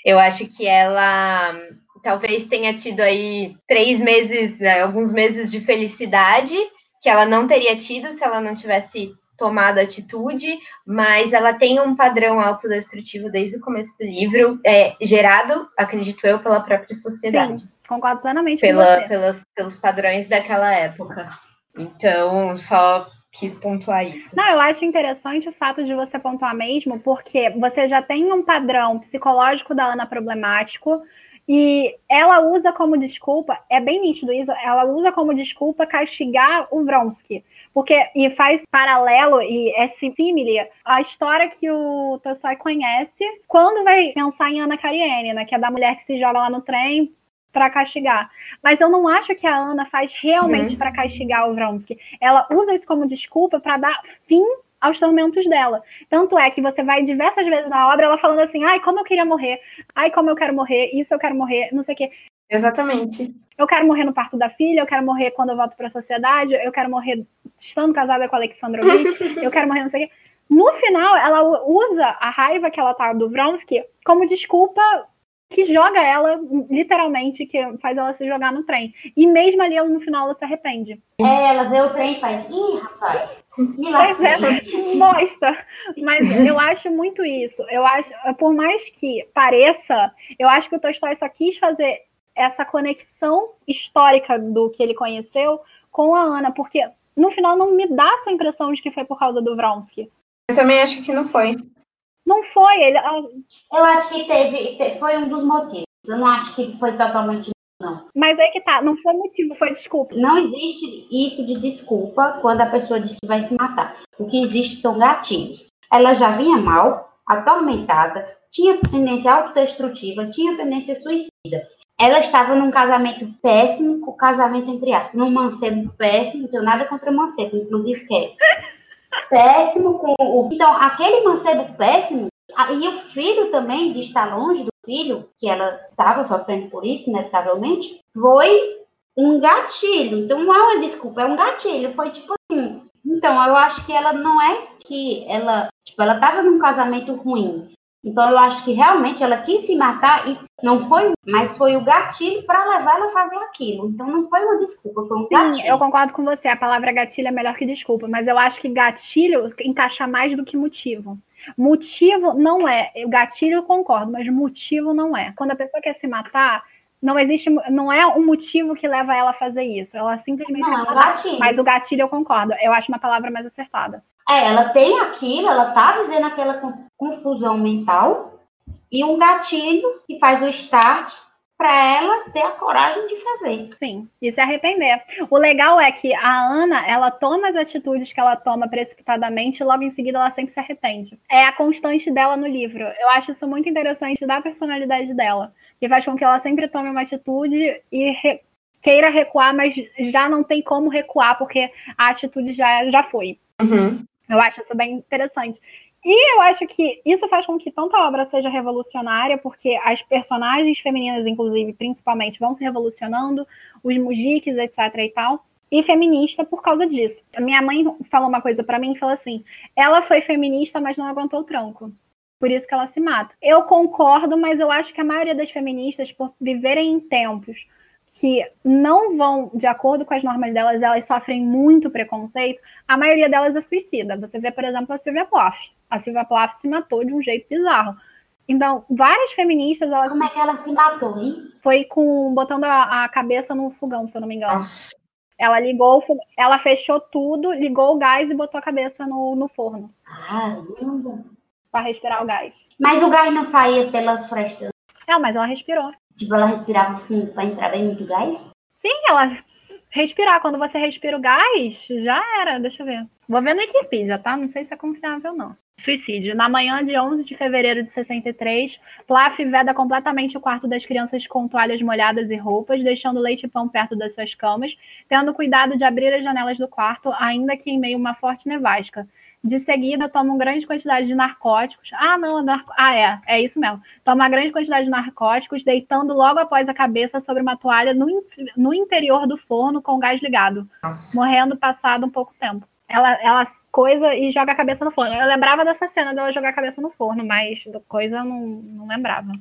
Eu acho que ela hum, talvez tenha tido aí três meses, né, alguns meses de felicidade que ela não teria tido se ela não tivesse tomado atitude, mas ela tem um padrão autodestrutivo desde o começo do livro, é, gerado, acredito eu, pela própria sociedade, Sim, concordo plenamente com pela, pelas, pelos padrões daquela época. Então, só quis pontuar isso. Não, eu acho interessante o fato de você pontuar mesmo, porque você já tem um padrão psicológico da Ana problemático, e ela usa como desculpa, é bem nítido isso, ela usa como desculpa castigar o Vronsky. Porque, e faz paralelo e é símile a história que o Tolstói conhece quando vai pensar em Ana Karenina, que é da mulher que se joga lá no trem para castigar. Mas eu não acho que a Ana faz realmente Uhum. para castigar o Vronsky. Ela usa isso como desculpa para dar fim aos tormentos dela. Tanto é que você vai diversas vezes na obra ela falando assim: ai, como eu queria morrer, ai, como eu quero morrer, isso eu quero morrer, não sei o quê. Exatamente. Eu quero morrer no parto da filha, eu quero morrer quando eu volto para a sociedade, eu quero morrer estando casada com a Alexandrovich, eu quero morrer não sei o quê. No final, ela usa a raiva que ela tá do Vronsky como desculpa que joga ela, literalmente, que faz ela se jogar no trem. E mesmo ali, ela, no final, ela se arrepende. É, ela vê o trem e faz, ih, rapaz, me Pois é, mostra. Mas eu acho muito isso. Eu acho, por mais que pareça, eu acho que o Tolstói só quis fazer essa conexão histórica do que ele conheceu com a Ana, porque no final não me dá essa impressão de que foi por causa do Vronsky. Eu também acho que não foi. Não foi, ele. ah, Eu acho que teve, te- foi um dos motivos. Eu não acho que foi totalmente. Mas aí que tá, não foi motivo, foi desculpa. Não existe isso de desculpa quando a pessoa diz que vai se matar. O que existe são gatilhos. Ela já vinha mal, atormentada, tinha tendência autodestrutiva, tinha tendência suicida. Ela estava num casamento péssimo, com casamento entre aspas, num mancebo péssimo, não tenho nada contra mancebo, inclusive quero. Péssimo com o. Então, aquele mancebo péssimo, e o filho também, de estar longe do filho, que ela estava sofrendo por isso, inevitavelmente, foi um gatilho. Então não é uma desculpa, é um gatilho. Foi tipo assim. Então, eu acho que ela não é que ela, tipo, ela tava num casamento ruim. Então eu acho que realmente ela quis se matar e não foi, mas foi o gatilho para levar ela a fazer aquilo. Então não foi uma desculpa, foi um gatilho. Sim, eu concordo com você. A palavra gatilho é melhor que desculpa, mas eu acho que gatilho encaixa mais do que motivo. Motivo não é. O gatilho eu concordo, mas motivo não é. Quando a pessoa quer se matar, não existe, não é um motivo que leva ela a fazer isso. Ela simplesmente. Não, é gatilho. Mas o gatilho eu concordo. Eu acho uma palavra mais acertada. É, ela tem aquilo, ela tá vivendo aquela confusão mental e um gatilho que faz o start para ela ter a coragem de fazer. Sim, e se arrepender. O legal é que a Ana, ela toma as atitudes que ela toma precipitadamente e logo em seguida ela sempre se arrepende. É a constante dela no livro. Eu acho isso muito interessante da personalidade dela, que faz com que ela sempre tome uma atitude e re queira recuar, mas já não tem como recuar porque a atitude já, já foi. Uhum. Eu acho isso bem interessante. E eu acho que isso faz com que tanta obra seja revolucionária, porque as personagens femininas, inclusive, principalmente, vão se revolucionando, os mujiques, etc. e tal. E feminista por causa disso. Minha mãe falou uma coisa para mim falou assim: ela foi feminista, mas não aguentou o tranco. Por isso que ela se mata. Eu concordo, mas eu acho que a maioria das feministas, por viverem em tempos que não vão de acordo com as normas delas, elas sofrem muito preconceito, a maioria delas é suicida. Você vê, por exemplo, a Silvia Plath. A Silvia Plath se matou de um jeito bizarro. Então, várias feministas. Elas... Como é que ela se matou, hein? Foi com botando a, a cabeça no fogão, se eu não me engano. Nossa. Ela ligou, ela fechou tudo, ligou o gás e botou a cabeça no, no forno. Caramba! Para respirar o gás. Mas o gás não saía pelas frestas. Não, mas ela respirou. Tipo, ela respirava fundo para entrar bem muito gás? Sim, ela respirar. Quando você respira o gás, já era. Deixa eu ver. Vou ver no Wikipedia, tá? Não sei se é confiável, não. Suicídio. Na manhã de 11 de fevereiro de 63, Plaf veda completamente o quarto das crianças com toalhas molhadas e roupas, deixando leite e pão perto das suas camas, tendo cuidado de abrir as janelas do quarto, ainda que em meio a uma forte nevasca. De seguida, toma uma grande quantidade de narcóticos. Ah, não, narco... ah, é, é isso mesmo. Toma uma grande quantidade de narcóticos, deitando logo após a cabeça sobre uma toalha no, in... no interior do forno com o gás ligado, Nossa. morrendo passado um pouco tempo. Ela, ela coisa e joga a cabeça no forno. Eu lembrava dessa cena dela jogar a cabeça no forno, mas coisa eu não, não lembrava.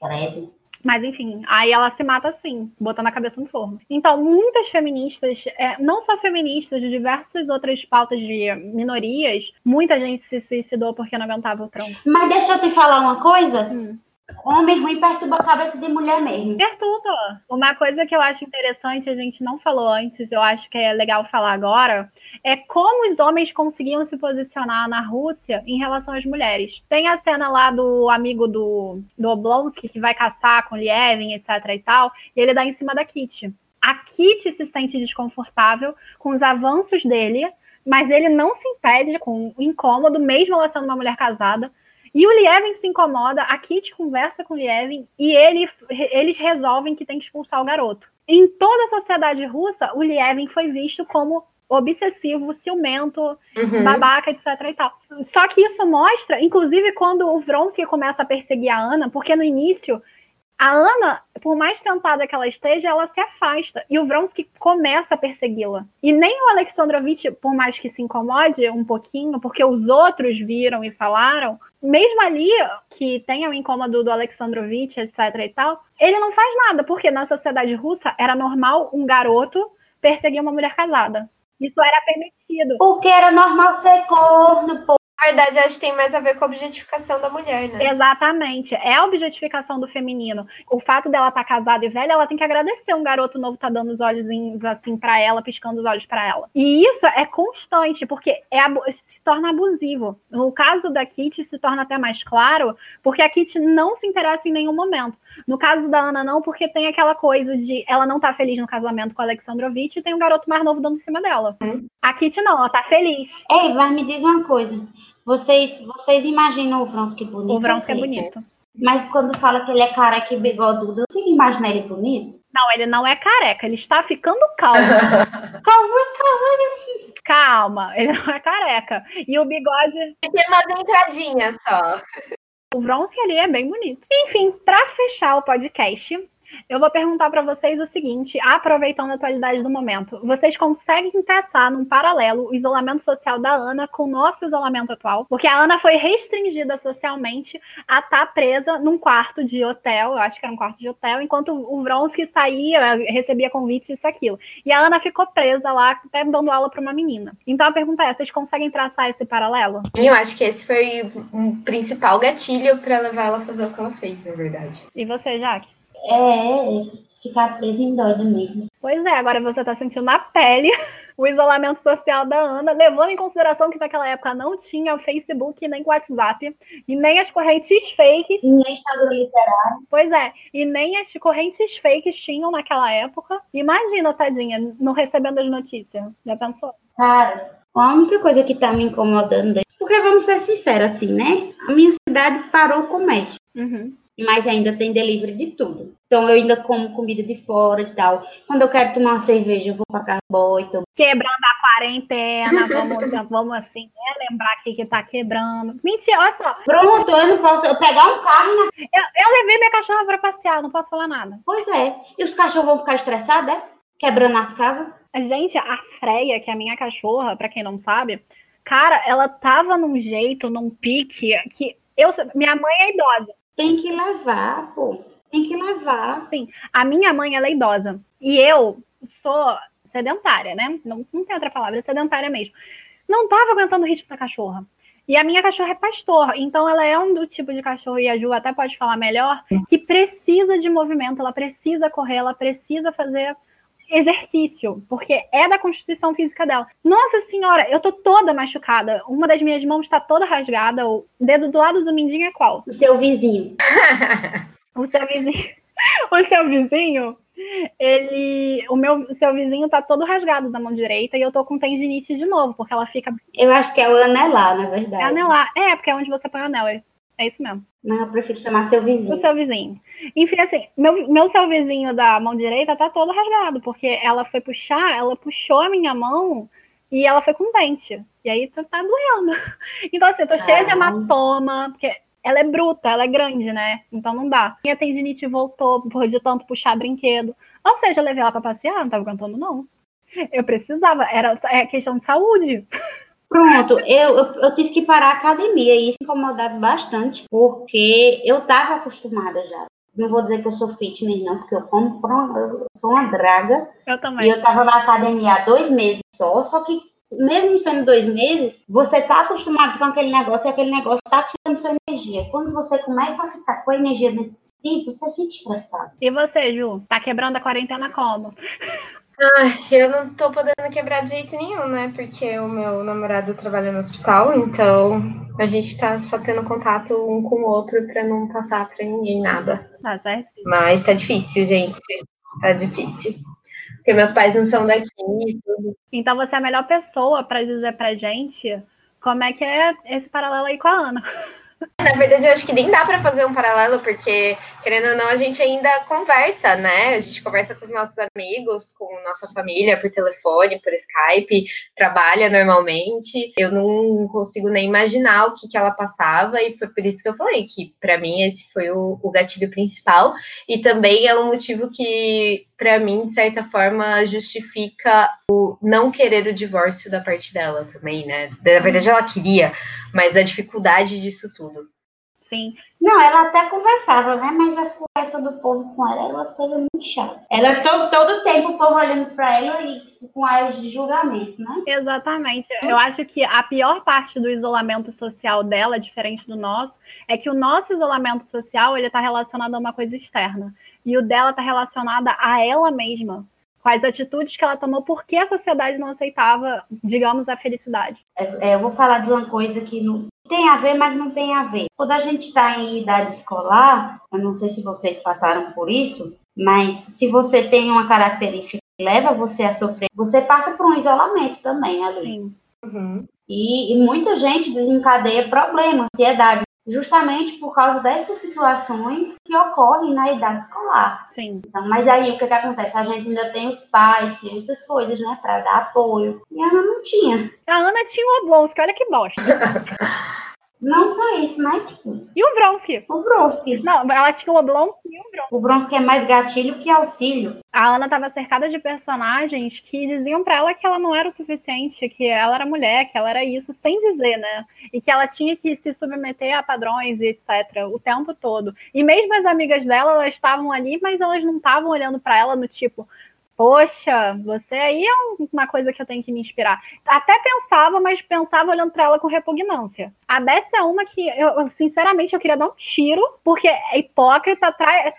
Credo. Mas enfim, aí ela se mata assim, botando a cabeça no forno. Então, muitas feministas, é, não só feministas, de diversas outras pautas de minorias, muita gente se suicidou porque não aguentava o tronco. Mas deixa eu te falar uma coisa. Hum. Homem ruim perturba a cabeça de mulher mesmo. Perturba. Uma coisa que eu acho interessante, a gente não falou antes, eu acho que é legal falar agora, é como os homens conseguiam se posicionar na Rússia em relação às mulheres. Tem a cena lá do amigo do, do Oblonsky, que vai caçar com Lievin, etc e tal, e ele dá em cima da Kitty. A Kitty se sente desconfortável com os avanços dele, mas ele não se impede com o incômodo, mesmo ela sendo uma mulher casada. E o Lievin se incomoda, a Kit conversa com o Lievin e ele, eles resolvem que tem que expulsar o garoto. Em toda a sociedade russa, o Lievin foi visto como obsessivo, ciumento, uhum. babaca, etc e tal. Só que isso mostra, inclusive quando o Vronsky começa a perseguir a Ana, porque no início a Ana, por mais tentada que ela esteja, ela se afasta. E o Vronsky começa a persegui-la. E nem o Alexandrovitch, por mais que se incomode um pouquinho, porque os outros viram e falaram, mesmo ali, que tenha o incômodo do Alexandrovitch, etc e tal, ele não faz nada, porque na sociedade russa era normal um garoto perseguir uma mulher casada. Isso era permitido. Porque era normal ser corno, pô. Na verdade, acho que tem mais a ver com a objetificação da mulher, né? Exatamente. É a objetificação do feminino. O fato dela estar tá casada e velha, ela tem que agradecer um garoto novo tá dando os olhos assim para ela, piscando os olhos para ela. E isso é constante, porque é, se torna abusivo. No caso da Kitty, se torna até mais claro, porque a Kitty não se interessa em nenhum momento. No caso da Ana, não, porque tem aquela coisa de ela não tá feliz no casamento com o Alexandrovitch e tem um garoto mais novo dando em cima dela. Hum. A Kitty não, ela tá feliz. Ei, mas me diz uma coisa. Vocês, vocês imaginam o Vronsky bonito? O Vronsky é bonito. Mas quando fala que ele é careca e bigodudo, você imagina ele bonito? Não, ele não é careca, ele está ficando calmo. calma, calma. Calma, ele não é careca. E o bigode. Tem umas entradinhas só. O Vronsky ali é bem bonito. Enfim, para fechar o podcast, Eu vou perguntar para vocês o seguinte, aproveitando a atualidade do momento. Vocês conseguem traçar num paralelo o isolamento social da Ana com o nosso isolamento atual? Porque a Ana foi restringida socialmente a estar tá presa num quarto de hotel, eu acho que era um quarto de hotel, enquanto o Vronsky saía, recebia convite, isso aquilo. E a Ana ficou presa lá, até dando aula para uma menina. Então a pergunta é, vocês conseguem traçar esse paralelo? Eu acho que esse foi um principal gatilho para levar ela a fazer o que ela fez, na verdade. E você, Jaque? É, ficar preso em doido mesmo. Pois é, agora você tá sentindo na pele o isolamento social da Ana, levando em consideração que naquela época não tinha Facebook, nem WhatsApp, e nem as correntes fakes. E nem Estado literário. Pois é, e nem as correntes fakes tinham naquela época. Imagina, tadinha, não recebendo as notícias. Já pensou? Cara, a única coisa que tá me incomodando, porque vamos ser sinceros assim, né? A minha cidade parou o comércio. Uhum mas ainda tem delivery de tudo. Então eu ainda como comida de fora e tal. Quando eu quero tomar uma cerveja, eu vou pra casa boa. Então... Quebrando a quarentena, vamos, vamos assim, né? Lembrar que, que tá quebrando. Mentira, olha só. Pronto, eu não posso eu pegar um carro. Na... Eu, eu levei minha cachorra pra passear, não posso falar nada. Pois é. E os cachorros vão ficar estressados, é? Quebrando as casas. Gente, a Freia, que é a minha cachorra, pra quem não sabe, cara, ela tava num jeito, num pique, que eu. Minha mãe é idosa. Tem que levar, pô. Tem que levar. Sim. A minha mãe, ela é idosa. E eu sou sedentária, né? Não, não tem outra palavra, sedentária mesmo. Não tava aguentando o ritmo da cachorra. E a minha cachorra é pastor, então ela é um do tipo de cachorro, e a Ju até pode falar melhor, que precisa de movimento, ela precisa correr, ela precisa fazer exercício, porque é da constituição física dela. Nossa senhora, eu tô toda machucada. Uma das minhas mãos tá toda rasgada. O dedo do lado do mindinho é qual? O seu vizinho. o seu vizinho. o seu vizinho, ele. O meu o seu vizinho tá todo rasgado da mão direita e eu tô com tendinite de novo, porque ela fica. Eu acho que é o anelar, na verdade. É anelar. É, porque é onde você põe o anel. É, é isso mesmo. Mas eu prefiro chamar seu vizinho. O seu vizinho. Enfim, assim, meu, meu seu vizinho da mão direita tá todo rasgado, porque ela foi puxar, ela puxou a minha mão e ela foi com dente. E aí tá, tá doendo. Então, assim, eu tô cheia de hematoma, porque ela é bruta, ela é grande, né? Então não dá. Minha tendinite voltou por de tanto puxar brinquedo. Ou seja, eu levei ela pra passear, não tava aguentando, não. Eu precisava, era é questão de saúde. Pronto, eu, eu, eu, tive que parar a academia e isso incomodava bastante, porque eu estava acostumada já. Não vou dizer que eu sou fitness, não, porque eu como eu sou uma draga. Eu também. E eu estava na academia há dois meses só, só que mesmo sendo dois meses, você está acostumado com aquele negócio e aquele negócio está tirando sua energia. Quando você começa a ficar com a energia dentro de si, você fica estressado. E você, Ju? Tá quebrando a quarentena como? Ah, eu não tô podendo quebrar de jeito nenhum, né? Porque o meu namorado trabalha no hospital, então a gente tá só tendo contato um com o outro pra não passar pra ninguém nada. Tá certo. Mas tá difícil, gente. Tá difícil. Porque meus pais não são daqui e tudo. Então você é a melhor pessoa para dizer pra gente como é que é esse paralelo aí com a Ana. Na verdade, eu acho que nem dá para fazer um paralelo, porque, querendo ou não, a gente ainda conversa, né? A gente conversa com os nossos amigos, com nossa família, por telefone, por Skype, trabalha normalmente. Eu não consigo nem imaginar o que, que ela passava, e foi por isso que eu falei que, para mim, esse foi o, o gatilho principal. E também é um motivo que para mim, de certa forma, justifica o não querer o divórcio da parte dela também, né? Na verdade, ela queria, mas a dificuldade disso tudo. Sim. Não, ela até conversava, né? Mas as conversas do povo com ela eram umas coisas muito chatas. Ela todo, todo tempo o povo olhando para ela e tipo, com aios de julgamento, né? Exatamente. Eu acho que a pior parte do isolamento social dela, diferente do nosso, é que o nosso isolamento social ele está relacionado a uma coisa externa e o dela está relacionada a ela mesma, as atitudes que ela tomou, porque a sociedade não aceitava, digamos, a felicidade. É, é, eu vou falar de uma coisa que não tem a ver, mas não tem a ver. Quando a gente está em idade escolar, eu não sei se vocês passaram por isso, mas se você tem uma característica que leva você a sofrer, você passa por um isolamento também ali. Sim. Uhum. E, e, muita gente desencadeia problemas, ansiedade, justamente por causa dessas situações que ocorrem na idade escolar. Sim. Então, mas aí o que, que acontece? A gente ainda tem os pais, tem essas coisas, né, para dar apoio. E a Ana não tinha. A Ana tinha o Oblonsky, olha que bosta. Não só isso, né? Tipo, E o Vronsky? o Vronsky. Não, ela tinha o Oblonsky e o Vronsky. O Vronsky é mais gatilho que auxílio. A Ana estava cercada de personagens que diziam pra ela que ela não era o suficiente, que ela era mulher, que ela era isso, sem dizer, né? E que ela tinha que se submeter a padrões e etc. o tempo todo. E mesmo as amigas dela, elas estavam ali, mas elas não estavam olhando pra ela no tipo, poxa, você aí é um- uma coisa que eu tenho que me inspirar. Até pensava, mas pensava olhando pra ela com repugnância. A Betsy é uma que, eu, sinceramente, eu queria dar um tiro, porque é hipócrita, trai,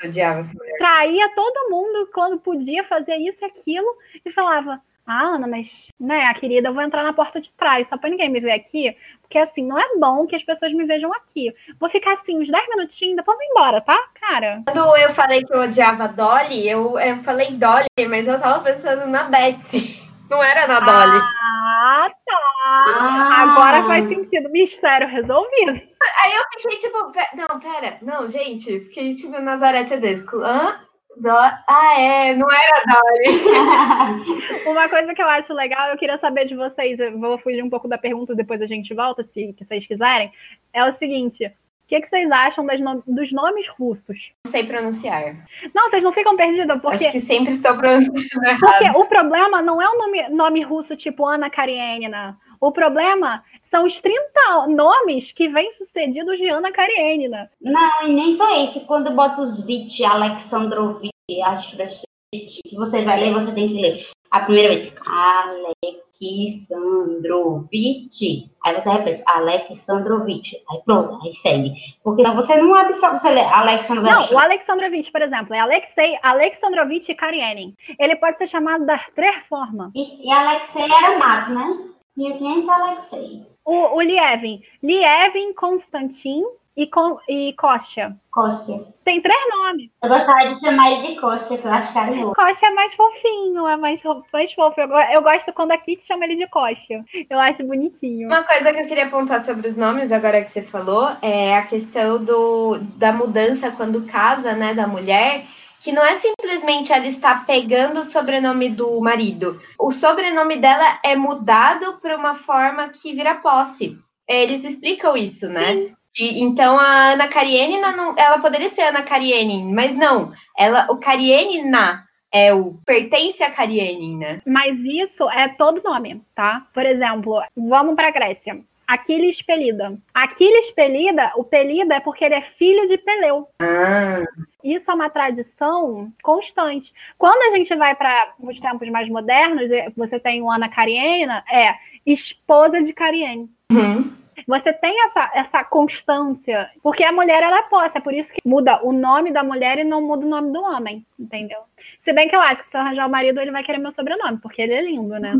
traía todo mundo quando podia fazer isso e aquilo e falava: Ah, Ana, mas, né, a querida, eu vou entrar na porta de trás, só pra ninguém me ver aqui, porque assim, não é bom que as pessoas me vejam aqui. Vou ficar assim uns 10 minutinhos, depois vou embora, tá? Cara, Quando eu falei que eu odiava a Dolly, eu, eu falei Dolly, mas eu tava pensando na Betsy. Não era na Dolly. ah, tá. Ah. Agora faz sentido. Mistério resolvido. Aí eu fiquei tipo, pe- não, pera, não, gente, fiquei tipo Nazaré Tedesco. Hã? Do... Ah, é, não era Dolly. Uma coisa que eu acho legal, eu queria saber de vocês, eu vou fugir um pouco da pergunta, depois a gente volta, se vocês quiserem. É o seguinte: o que, que vocês acham das no- dos nomes russos? Não sei pronunciar. Não, vocês não ficam perdidos, porque Acho que sempre estou pronunciando errado. Porque o problema não é o nome, nome russo tipo Ana Karenina. O problema são os 30 nomes que vêm sucedidos de Ana Karenina. Não, e nem só esse. Quando bota os Vit, Alexandrovich, Astrachevich, que você vai ler, você tem que ler. A primeira vez, Alexandrovich. Aí você repete, Alexandrovich. Aí pronto, aí segue. Porque você não absorve, você lê Não, Alexandrovich. o Alexandrovich, por exemplo, é Alexei Alexandrovich Karenin. Ele pode ser chamado da três formas. E, e Alexei era mato, né? Tinha 500 Alexei. O, o Lievin. Lievin, Konstantin e, Kon, e Kostya. Kostya. Tem três nomes. Eu gostava de chamar ele de Kostya, que eu acho carinhoso. Kostya é mais fofinho, é mais, mais fofo. Eu, eu gosto quando a Kit chama ele de Kostya. Eu acho bonitinho. Uma coisa que eu queria pontuar sobre os nomes, agora que você falou, é a questão do, da mudança quando casa, né, da mulher, que não é simplesmente ela estar pegando o sobrenome do marido. O sobrenome dela é mudado para uma forma que vira posse. É, Eles explicam isso, né? E, então a Ana Karenina, não, ela poderia ser Ana Karenin, mas não. Ela, o Karenina é o pertence a Karenina. Mas isso é todo nome, tá? Por exemplo, vamos pra Grécia. Aquiles Pelida. Aquiles Pelida, o Pelida é porque ele é filho de Peleu. Ah, Isso é uma tradição constante. Quando a gente vai para os tempos mais modernos, você tem o Ana Karenina, é esposa de Kariene. uhum. Você tem essa, essa constância, porque a mulher ela é posse, é por isso que muda o nome da mulher e não muda o nome do homem, entendeu? Se bem que eu acho que se eu arranjar o marido, ele vai querer meu sobrenome, porque ele é lindo, né?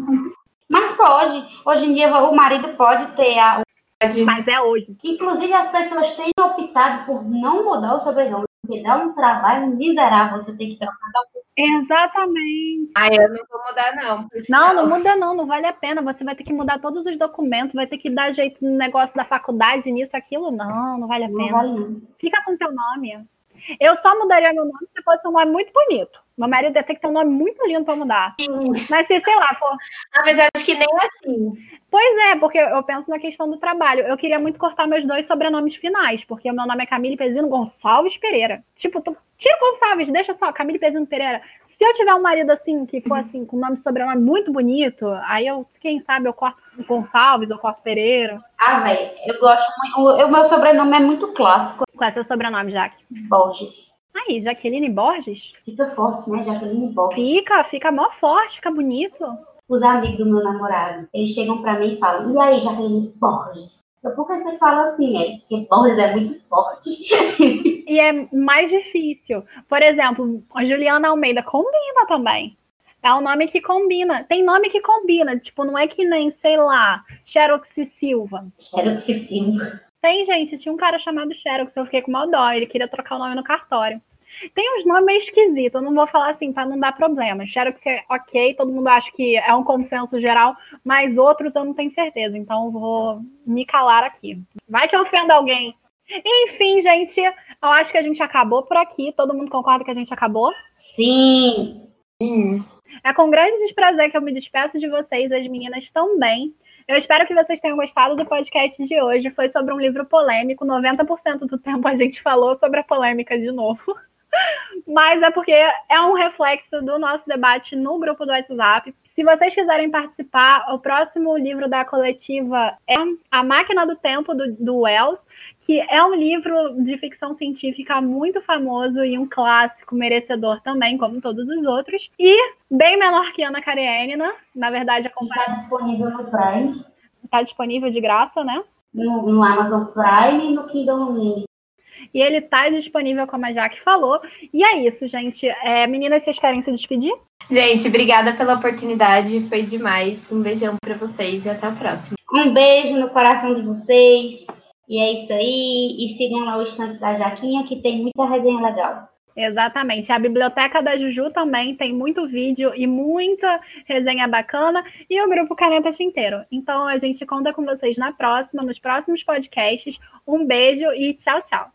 Mas pode. Hoje em dia o marido pode ter a. Mas é hoje. Inclusive as pessoas têm optado por não mudar o sobrenome, porque dá um trabalho miserável. Você tem que trocar. Exatamente. Ah, eu não vou mudar, não. Não, não muda não, não vale a pena. Você vai ter que mudar todos os documentos, vai ter que dar jeito no negócio da faculdade, nisso, aquilo. Não, não vale a Não pena. vale. Fica com teu nome. Eu só mudaria meu nome se fosse um nome muito bonito. Meu marido ter que ter um nome muito lindo pra mudar. Mas se, sei lá, for. Ah, mas acho que nem assim. Pois é, porque eu penso na questão do trabalho. Eu queria muito cortar meus dois sobrenomes finais, porque o meu nome é Camille Pezino Gonçalves Pereira. Tipo, tu... tira o Gonçalves, deixa só, Camille Pezino Pereira. Se eu tiver um marido assim, que for assim, com nome e sobrenome muito bonito, aí eu, quem sabe, eu corto Gonçalves, eu corto Pereira. Ah, velho, eu gosto muito. O, o meu sobrenome é muito clássico. Qual é seu sobrenome, Jaque? Borges. Aí, Jaqueline Borges? Fica forte, né? Jaqueline Borges. Fica, fica mó forte, fica bonito. Os amigos do meu namorado, eles chegam pra mim e falam: E aí, Jaqueline Borges? Por que vocês falam assim? É porque Borges é muito forte. E é mais difícil. Por exemplo, a Juliana Almeida combina também. É um nome que combina. Tem nome que combina. Tipo, não é que nem, sei lá, Xerox Silva. Xerox Silva. Tem, gente, tinha um cara chamado Xerox, eu fiquei com mal dó. Ele queria trocar o nome no cartório. Tem uns nomes meio esquisitos, eu não vou falar assim pra não dar problema. Xerox é ok, todo mundo acha que é um consenso geral, mas outros eu não tenho certeza, então eu vou me calar aqui. Vai que eu ofenda alguém. Enfim, gente, eu acho que a gente acabou por aqui. Todo mundo concorda que a gente acabou? Sim. Sim. É com grande desprazer que eu me despeço de vocês, as meninas também. Eu espero que vocês tenham gostado do podcast de hoje. Foi sobre um livro polêmico. 90% do tempo a gente falou sobre a polêmica de novo. Mas é porque é um reflexo do nosso debate no grupo do WhatsApp. Se vocês quiserem participar, o próximo livro da coletiva é A Máquina do Tempo, do, do Wells, que é um livro de ficção científica muito famoso e um clássico merecedor também, como todos os outros. E bem menor que Ana Karenina, na verdade, a Está disponível no Prime. Está disponível de graça, né? No, no Amazon Prime e no Kindle Mini. E ele está disponível, como a Jaque falou. E é isso, gente. É, meninas, vocês querem se despedir? Gente, obrigada pela oportunidade. Foi demais. Um beijão para vocês e até a próxima. Um beijo no coração de vocês. E é isso aí. E sigam lá o Estante da Jaquinha, que tem muita resenha legal. Exatamente. A biblioteca da Juju também tem muito vídeo e muita resenha bacana. E o grupo Caneta Tinteiro. Então a gente conta com vocês na próxima, nos próximos podcasts. Um beijo e tchau, tchau.